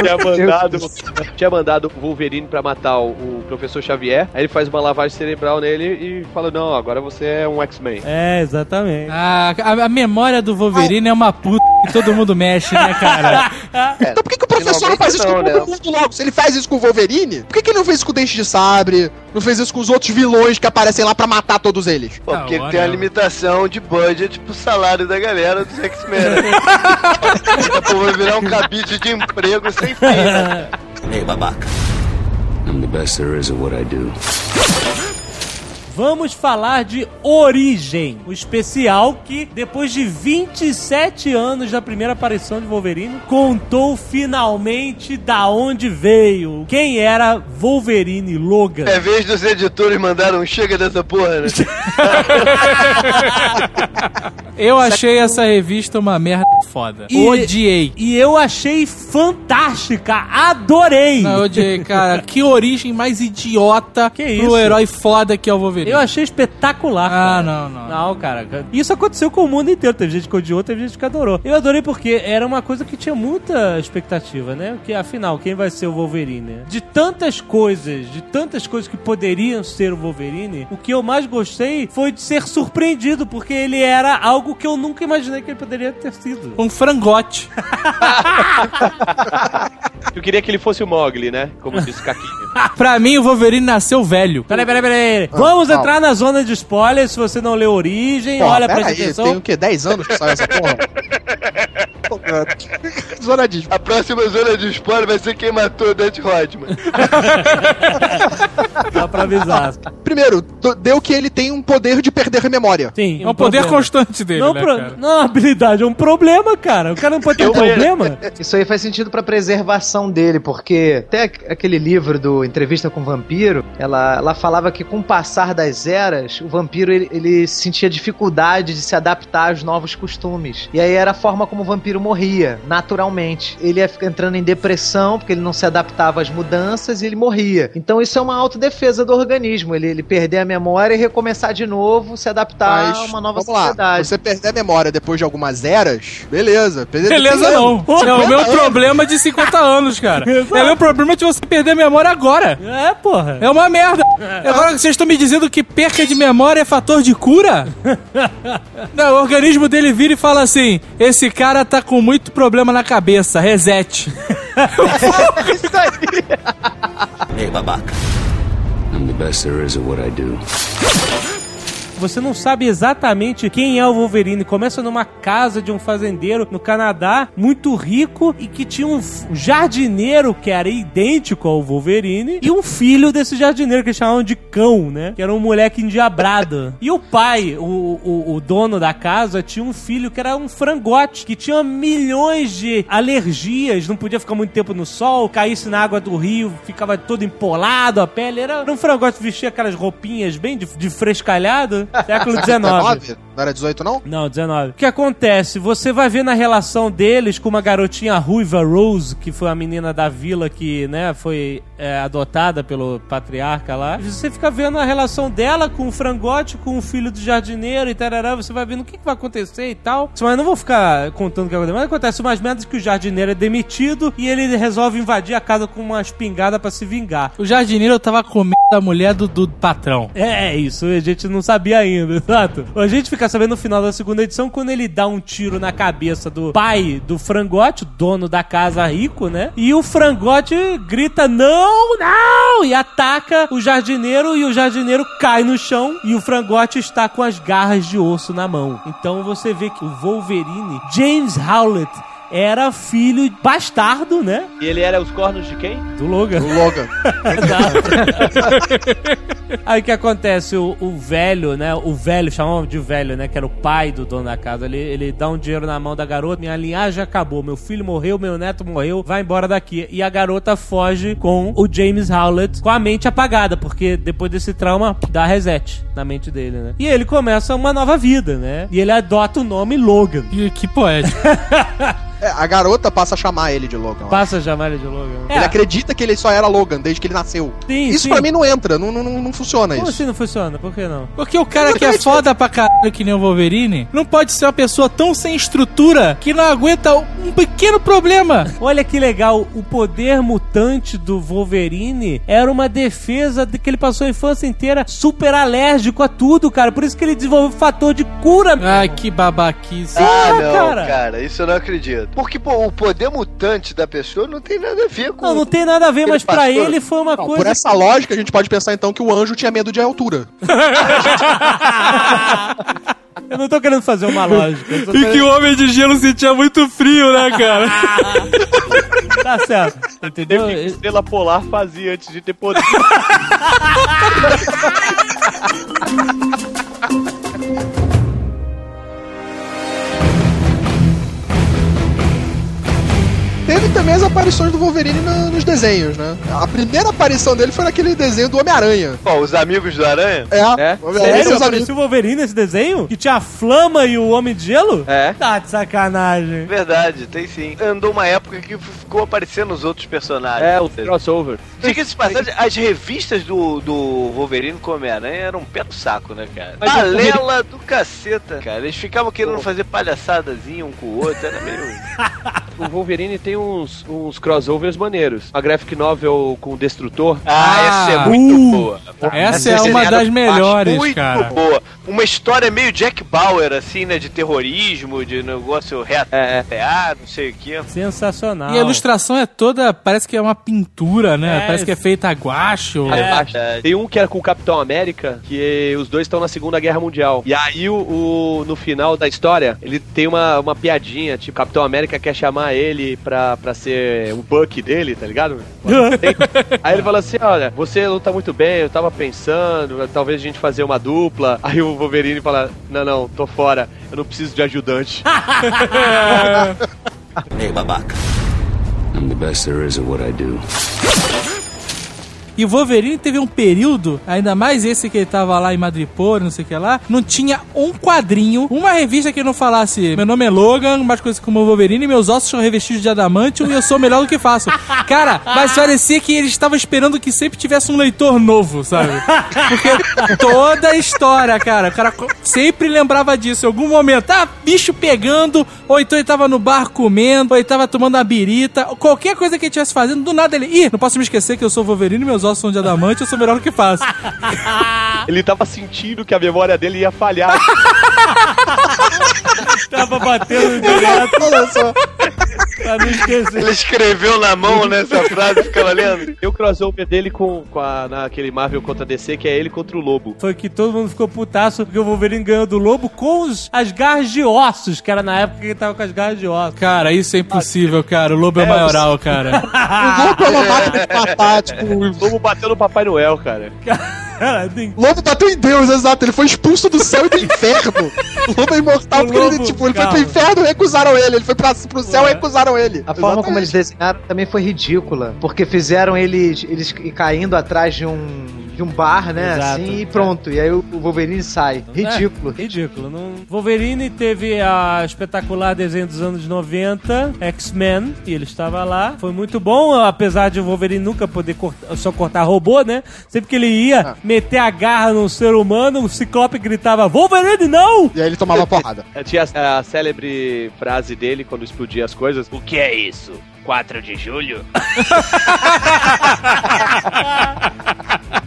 tinha mandado, tinha mandado o Wolverine pra matar o, o professor Xavier. Aí ele faz uma lavagem cerebral nele e fala: Não, agora você é um X-Men. É, exatamente. A, a, a memória do Wolverine é uma puta que todo mundo mexe, né, cara? Então por que, que o professor não faz isso com Finalmente todo mundo logo? Se ele faz isso com o Wolverine, por que, que ele não fez isso com o Dente de Sabre? Não fez isso com os outros vilões que aparecem lá pra matar todos eles? Pô, Ah, porque ele olha. tem a limitação de budget pro salário da galera dos X-Men. Pô, vai virar um cabide de emprego sem fim, né? Hey, babaca. I'm the best there is at what I do. Vamos falar de Origem, o especial que, depois de 27 anos da primeira aparição de Wolverine, contou finalmente da onde veio. Quem era Wolverine Logan? É vez dos editores mandaram um chega dessa porra, né? Eu achei essa revista uma merda foda. E- Odiei. E eu achei fantástica, adorei. Não, eu odiei, cara. Que origem mais idiota Que pro isso? herói foda que é o Wolverine. Eu achei espetacular. Ah, cara. não, não. Não, cara. Isso aconteceu com o mundo inteiro. Teve gente que odiou, teve gente que adorou. Eu adorei porque era uma coisa que tinha muita expectativa, né? Que afinal, quem vai ser o Wolverine? De tantas coisas, de tantas coisas que poderiam ser o Wolverine, o que eu mais gostei foi de ser surpreendido, porque ele era algo que eu nunca imaginei que ele poderia ter sido. Um frangote. Eu queria que ele fosse o Mogli, né? Como disse o Caquinho. pra mim, o Wolverine nasceu velho. Peraí, peraí, peraí. Vamos calma. entrar na zona de spoilers. Se você não leu Origem, Porra, olha, presta aí, atenção. tem o quê? 10 anos que saiu essa porra? Zona de... A próxima zona de spoiler vai ser quem matou o Dante Rodman. Só pra avisar. Primeiro, do- deu que ele tem um poder de perder a memória. Sim, É um poder problema. constante dele, Não, né, pro- cara? não é uma habilidade, é um problema, cara. O cara não pode ter um problema. Isso aí faz sentido pra preservação dele, porque até aqu- aquele livro do Entrevista com o Vampiro, ela, ela falava que com o passar das eras, o vampiro ele, ele sentia dificuldade de se adaptar aos novos costumes. E aí era a forma como o vampiro morria, naturalmente. Ele ia ficar entrando em depressão, porque ele não se adaptava às mudanças e ele morria. Então isso é uma autodefesa do organismo, ele, ele perder a memória e recomeçar de novo, se adaptar Mas, a uma nova vamos lá, sociedade. você perder a memória depois de algumas eras, beleza. Perder- Beleza não. anos. É o 50 meu anos. problema de 50 anos, cara. É o meu problema de você perder a memória agora. É, porra. É uma merda. Agora vocês estão me dizendo que perca de memória é fator de cura? Não, o organismo dele vira e fala assim: esse cara tá com muito problema na cabeça, reset. Isso aí. Hey, babaca. I'm the best there is at what I do. Você não sabe exatamente quem é o Wolverine. Começa numa casa de um fazendeiro no Canadá, muito rico, e que tinha um jardineiro que era idêntico ao Wolverine, e um filho desse jardineiro que chamavam de cão, né? Que era um moleque endiabrado. E o pai, o, o, o dono da casa, tinha um filho que era um frangote, que tinha milhões de alergias, não podia ficar muito tempo no sol, caísse na água do rio, ficava todo empolado a pele. Era um frangote, vestia aquelas roupinhas bem de, de frescalhado. Século XIX. 19? Não era 18, não? Não, 19. O que acontece? Você vai ver na relação deles com uma garotinha ruiva Rose, que foi a menina da vila que, né, foi é, adotada pelo patriarca lá. Você fica vendo a relação dela com o frangote, com o filho do jardineiro e tarará. Você vai vendo o que, que vai acontecer e tal. Mas não vou ficar contando o que acontece. Mas acontece umas merdas que o jardineiro é demitido e ele resolve invadir a casa com uma espingarda pra se vingar. O jardineiro tava comendo a mulher do, do patrão. É, é isso, a gente não sabia ainda, exato. A gente fica sabendo no final da segunda edição quando ele dá um tiro na cabeça do pai do frangote, dono da casa rico, né? E o frangote grita: Não, não! E ataca o jardineiro e o jardineiro cai no chão e o frangote está com as garras de osso na mão. Então você vê que o Wolverine, James Howlett, era filho bastardo, né? E ele era os cornos de quem? Do Logan. O Logan. Aí o que acontece? O, o velho, né? O velho, chamamos de velho, né? Que era o pai do dono da casa. Ele, ele dá um dinheiro na mão da garota. Minha linhagem acabou. Meu filho morreu, meu neto morreu. Vai embora daqui. E a garota foge com o James Howlett com a mente apagada. Porque depois desse trauma, dá reset na mente dele, né? E ele começa uma nova vida, né? E ele adota o nome Logan. E que poético. É, a garota passa a chamar ele de Logan. Passa a chamar ele de Logan. Ele acredita que ele só era Logan desde que ele nasceu. Sim, Isso sim. pra mim não entra, não, não, não funciona Como isso. assim não funciona? Por que não? Porque o cara que é foda pra caralho que nem o Wolverine não pode ser uma pessoa tão sem estrutura que não aguenta um pequeno problema. Olha que legal, o poder mutante do Wolverine era uma defesa de que ele passou a infância inteira super alérgico a tudo, cara. Por isso que ele desenvolveu o fator de cura. Ai, que babaquice. Ah, Porra, não, cara. cara. isso eu não acredito. Porque, pô, o poder mutante da pessoa não tem nada a ver com. Não, não tem nada a ver, mas pra passou- ele foi uma Não, coisa. por essa lógica, a gente pode pensar então que o anjo tinha medo de altura. Eu não tô querendo fazer uma lógica. eu tô E que o Homem de Gelo sentia muito frio, né, cara? Tá certo. Entendeu? Teve que estrela polar fazia antes de ter poder. Teve também as aparições do Wolverine no- nos desenhos, né? A primeira aparição dele foi naquele desenho do Homem-Aranha. Ó, os amigos do Aranha? É, É? o e Sério? Apareceu o Wolverine nesse desenho? Que tinha a Flama e o Homem de Gelo? É. Tá de sacanagem. Verdade, tem sim. Andou uma época que ficou aparecendo os outros personagens. É, o crossover. Diga-se passagem, as revistas do, do Wolverine com Homem-Aranha eram um pé no saco, né, cara? Mas o Palela do caceta, cara. Eles ficavam querendo fazer palhaçadazinha um com o outro, era meio... O Wolverine tem uns, uns crossovers maneiros. A graphic novel com o Destrutor. Ah, essa é Ah, muito uh, boa. Essa é Essa uma desenhada das melhores, muito cara. boa. Uma história meio Jack Bauer, assim, né? De terrorismo, de negócio É, reatear, não sei o quê. Sensacional. E a ilustração é toda, parece que é uma pintura, né? É, parece que é feita a guache. ou- É. Acho. Tem um que era com o Capitão América, que os dois estão na Segunda Guerra Mundial. E aí, o, o- no final da história, ele tem uma, uma piadinha, tipo, o Capitão América quer chamar ele pra, pra ser o Buck dele, tá ligado? Aí ele fala assim, olha, você luta muito bem, eu tava pensando, talvez a gente fazer uma dupla. Aí o Wolverine fala, não, não, tô fora, eu não preciso de ajudante. Hey, babaca. I'm the best there is at what I do. E o Wolverine teve um período, ainda mais esse que ele tava lá em Madripoor, não sei o que lá, não tinha um quadrinho, uma revista que não falasse meu nome é Logan, mais conhecido como Wolverine, meus ossos são revestidos de adamantium e eu sou melhor do que faço. Cara, mas parecia que eles estavam esperando que sempre tivesse um leitor novo, sabe? Porque toda a história, cara, o cara sempre lembrava disso em algum momento. Ah, bicho pegando, ou então ele tava no bar comendo, ou ele tava tomando uma birita, qualquer coisa que ele estivesse fazendo, do nada ele, ih, não posso me esquecer que eu sou Wolverine, meus ossos são de adamante, eu sou o melhor do que faço. ele tava sentindo que a memória dele ia falhar. Tava batendo direto Olha só. Pra não esquecer. Ele escreveu na mão nessa frase e ficava lendo. Tem o crossover dele com, com a, naquele Marvel contra DC, que é ele contra o Lobo. Foi que todo mundo ficou putaço porque o Wolverine ganhou do lobo com os, as garras de ossos, que era na época que ele tava com as garras de ossos. Cara, isso é impossível, cara. O lobo é, maioral, cara. O Lobo é uma máquina de matar, tipo, O Lobo bateu no Papai Noel, cara. Lobo bateu em Deus, exato. Ele foi expulso do céu e do inferno. O Lobo é imortal O porque ele, Lobo, tipo, ele calma. foi pro inferno e recusaram ele. Ele foi pra, pro céu e recusaram ele. A forma como eles Exatamente. desenharam também foi ridícula. Porque fizeram eles, eles caindo atrás de um, de um bar, né? Exato. Assim, e pronto. E aí o Wolverine sai. Ridículo. É, ridículo. Não... Wolverine teve a espetacular desenho dos anos 90, X-Men, e ele estava lá. Foi muito bom, apesar de o Wolverine nunca poder cortar- só cortar robô, né? Sempre que ele ia meter a garra num ser humano, o Ciclope gritava, Wolverine, não! E aí ele tomava porrada. Tinha a, a célebre frase dele quando explodia as coisas. O que é isso? 4 de julho?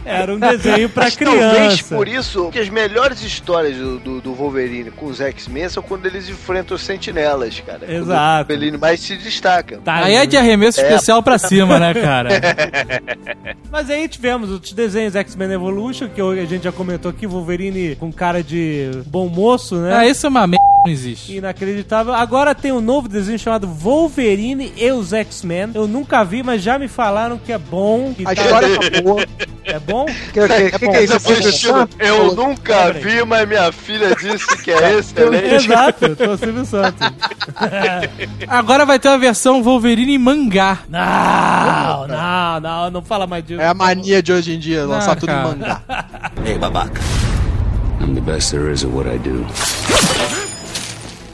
Era um desenho pra Mas Talvez criança. por isso que as melhores histórias do, do, do Wolverine com os X-Men são quando eles enfrentam os sentinelas, cara. Quando Exato. O Wolverine mais se destaca. Tá, Aí é de arremesso É. especial pra cima, né, cara? Mas aí tivemos os desenhos X-Men Evolution, que a gente já comentou aqui, Wolverine com cara de bom moço, né? Ah, isso é uma merda, não existe. Inacreditável. Agora tem um novo desenho chamado Wolverine e os X-Men. Eu nunca vi, mas já me falaram que é bom. que A tá- história tá boa. É bom? Que, que, que, que é isso? Eu nunca vi, mas minha filha disse que é excelente. Exato, eu tô Silvio Santos. Agora vai ter uma versão Wolverine em mangá. Não, não, não, não fala mais disso. É a mania de hoje em dia, lançar Ah, tudo em cara. mangá. Hey, babaca. I'm the best there is at what I do.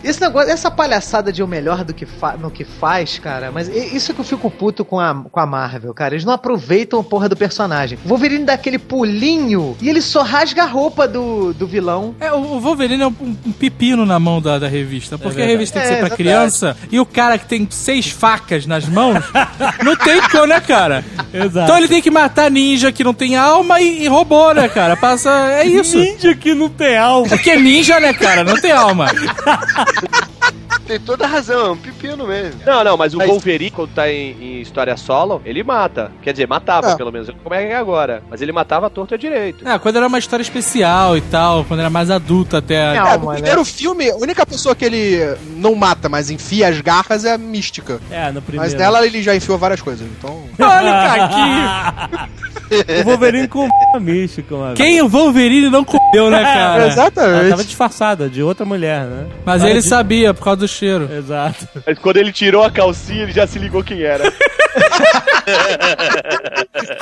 Esse negócio, essa palhaçada de o melhor do que fa- no que faz, cara, mas isso que eu fico puto com a, com a Marvel, cara. Eles não aproveitam a porra do personagem. O Wolverine dá aquele pulinho e ele só rasga a roupa do, do vilão. É, o Wolverine é um, um pepino na mão da, da revista. Porque a verdade. revista tem que É, ser pra verdade. criança e o cara que tem seis facas nas mãos não tem como, né, cara? Exato. Então ele tem que matar ninja que não tem alma e, e robô, né, cara? Passa. É isso. Ninja que não tem alma. Porque ninja, né, cara? Não tem alma. Tem toda razão, é um pepino mesmo. Não, não, mas o Mas- Wolverine, quando tá em, em história solo, ele mata. Quer dizer, matava, É. pelo menos. Como é que é agora? Mas ele matava a torta direito. Ah, quando era uma história especial e tal, quando era mais adulta até. Não, É, no mas, primeiro filme, a única pessoa que ele não mata, mas enfia as garras é a Mística. É, no primeiro. Mas nela ele já enfiou várias coisas, então... Olha o caquinho. o Wolverine com místico, mano. Quem o Wolverine não com Deu, né, cara? Ela Exatamente. tava disfarçada de outra mulher, né? Mas ele de- sabia por causa do cheiro. Exato. Mas quando ele tirou a calcinha, ele já se ligou quem era.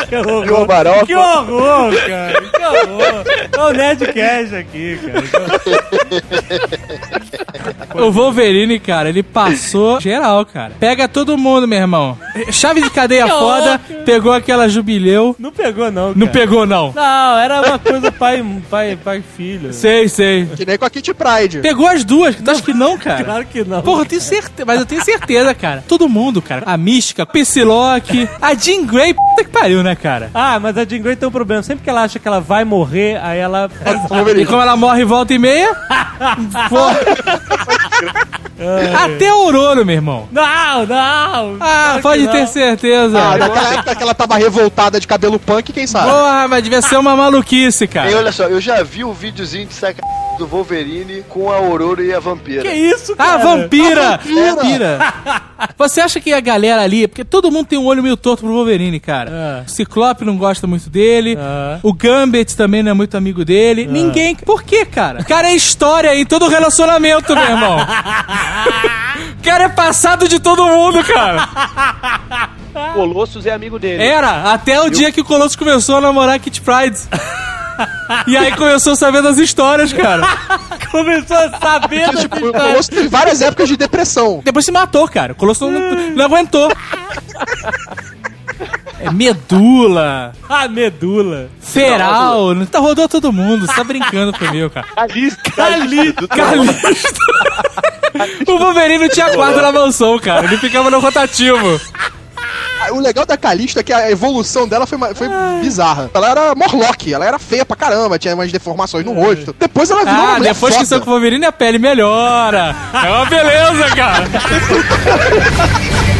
Que horror. Barofa? Que horror, cara. Que horror. É o Nerdcast aqui, cara. O Wolverine, cara, ele passou geral, cara. Pega todo mundo, meu irmão. Chave de cadeia foda, pegou aquela jubileu. Não pegou, não, Não cara. pegou, não. Não, era uma coisa pai, pai, pai e filho. Sei, sei. Que nem com a Kitty Pride. Pegou as duas. Tu acha que não, cara? Claro que não. Porra, eu tenho certeza, mas eu tenho certeza, cara. Todo mundo, cara. A Mística, Psylocke, a Jean Grey, puta que pariu, né, cara? Ah, mas a Jean Grey tem um problema. Sempre que ela acha que ela vai morrer, aí ela... E como ela morre volta e meia, porra. Até a Aurora, meu irmão. Não, não. Ah, Claro pode que ter não. certeza. Ah, naquela época que ela tava revoltada de cabelo punk, quem sabe? Porra, mas devia ser uma maluquice, E cara. olha só, eu já vi um videozinho de saca do Wolverine com a Aurora e a Vampira. Que isso, Ah, cara? vampira! A vampira. Vampira! Você acha que a galera ali. Porque todo mundo tem um olho meio torto pro Wolverine, cara. É. O Ciclope não gosta muito dele. É. O Gambit também não é muito amigo dele. Ninguém. Por quê, cara? O cara é história em todo relacionamento, meu irmão. O cara é passado de todo mundo, cara. Colossus é amigo dele. Era, até o dia que o Colossus começou a namorar a Kit Pride. E aí começou a saber das histórias, cara. Começou a saber Porque, da tipo, o Colosso teve várias épocas de depressão. Depois se matou, cara. O Colossus não, não aguentou. É medula, A medula. feral, não tá rodou todo mundo. Você tá brincando comigo, cara. Calista. Calito. Calisto. O Wolverine não tinha quarto na mansão, cara. Ele ficava no rotativo. Ah, O legal da Calista é que a evolução dela foi, foi bizarra. Ela era Morlock, ela era feia pra caramba, tinha umas deformações no rosto. Depois ela virou uma Ah, mulher depois que foda. são com o Wolverine, a pele melhora. É uma beleza, cara.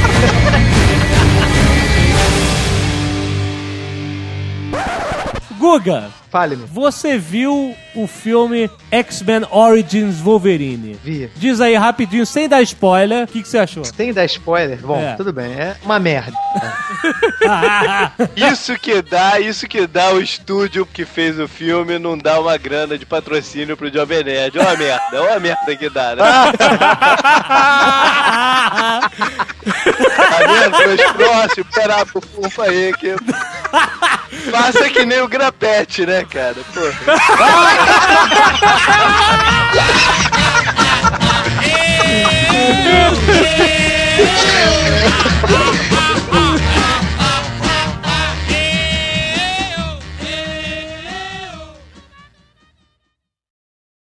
Guga, Fale-me. você viu o filme X-Men Origins Wolverine? Vi. Diz aí rapidinho, sem dar spoiler, o que, que você achou? Tem dar spoiler? Bom, É. tudo bem. É uma merda. Isso que dá, isso que dá o estúdio que fez o filme não dá uma grana de patrocínio pro Jovem Nerd. Ó a merda, ó a merda que dá, né? tá vendo? Meus próximos, pera aí que... Faça que nem o grapete, né, cara? Porra.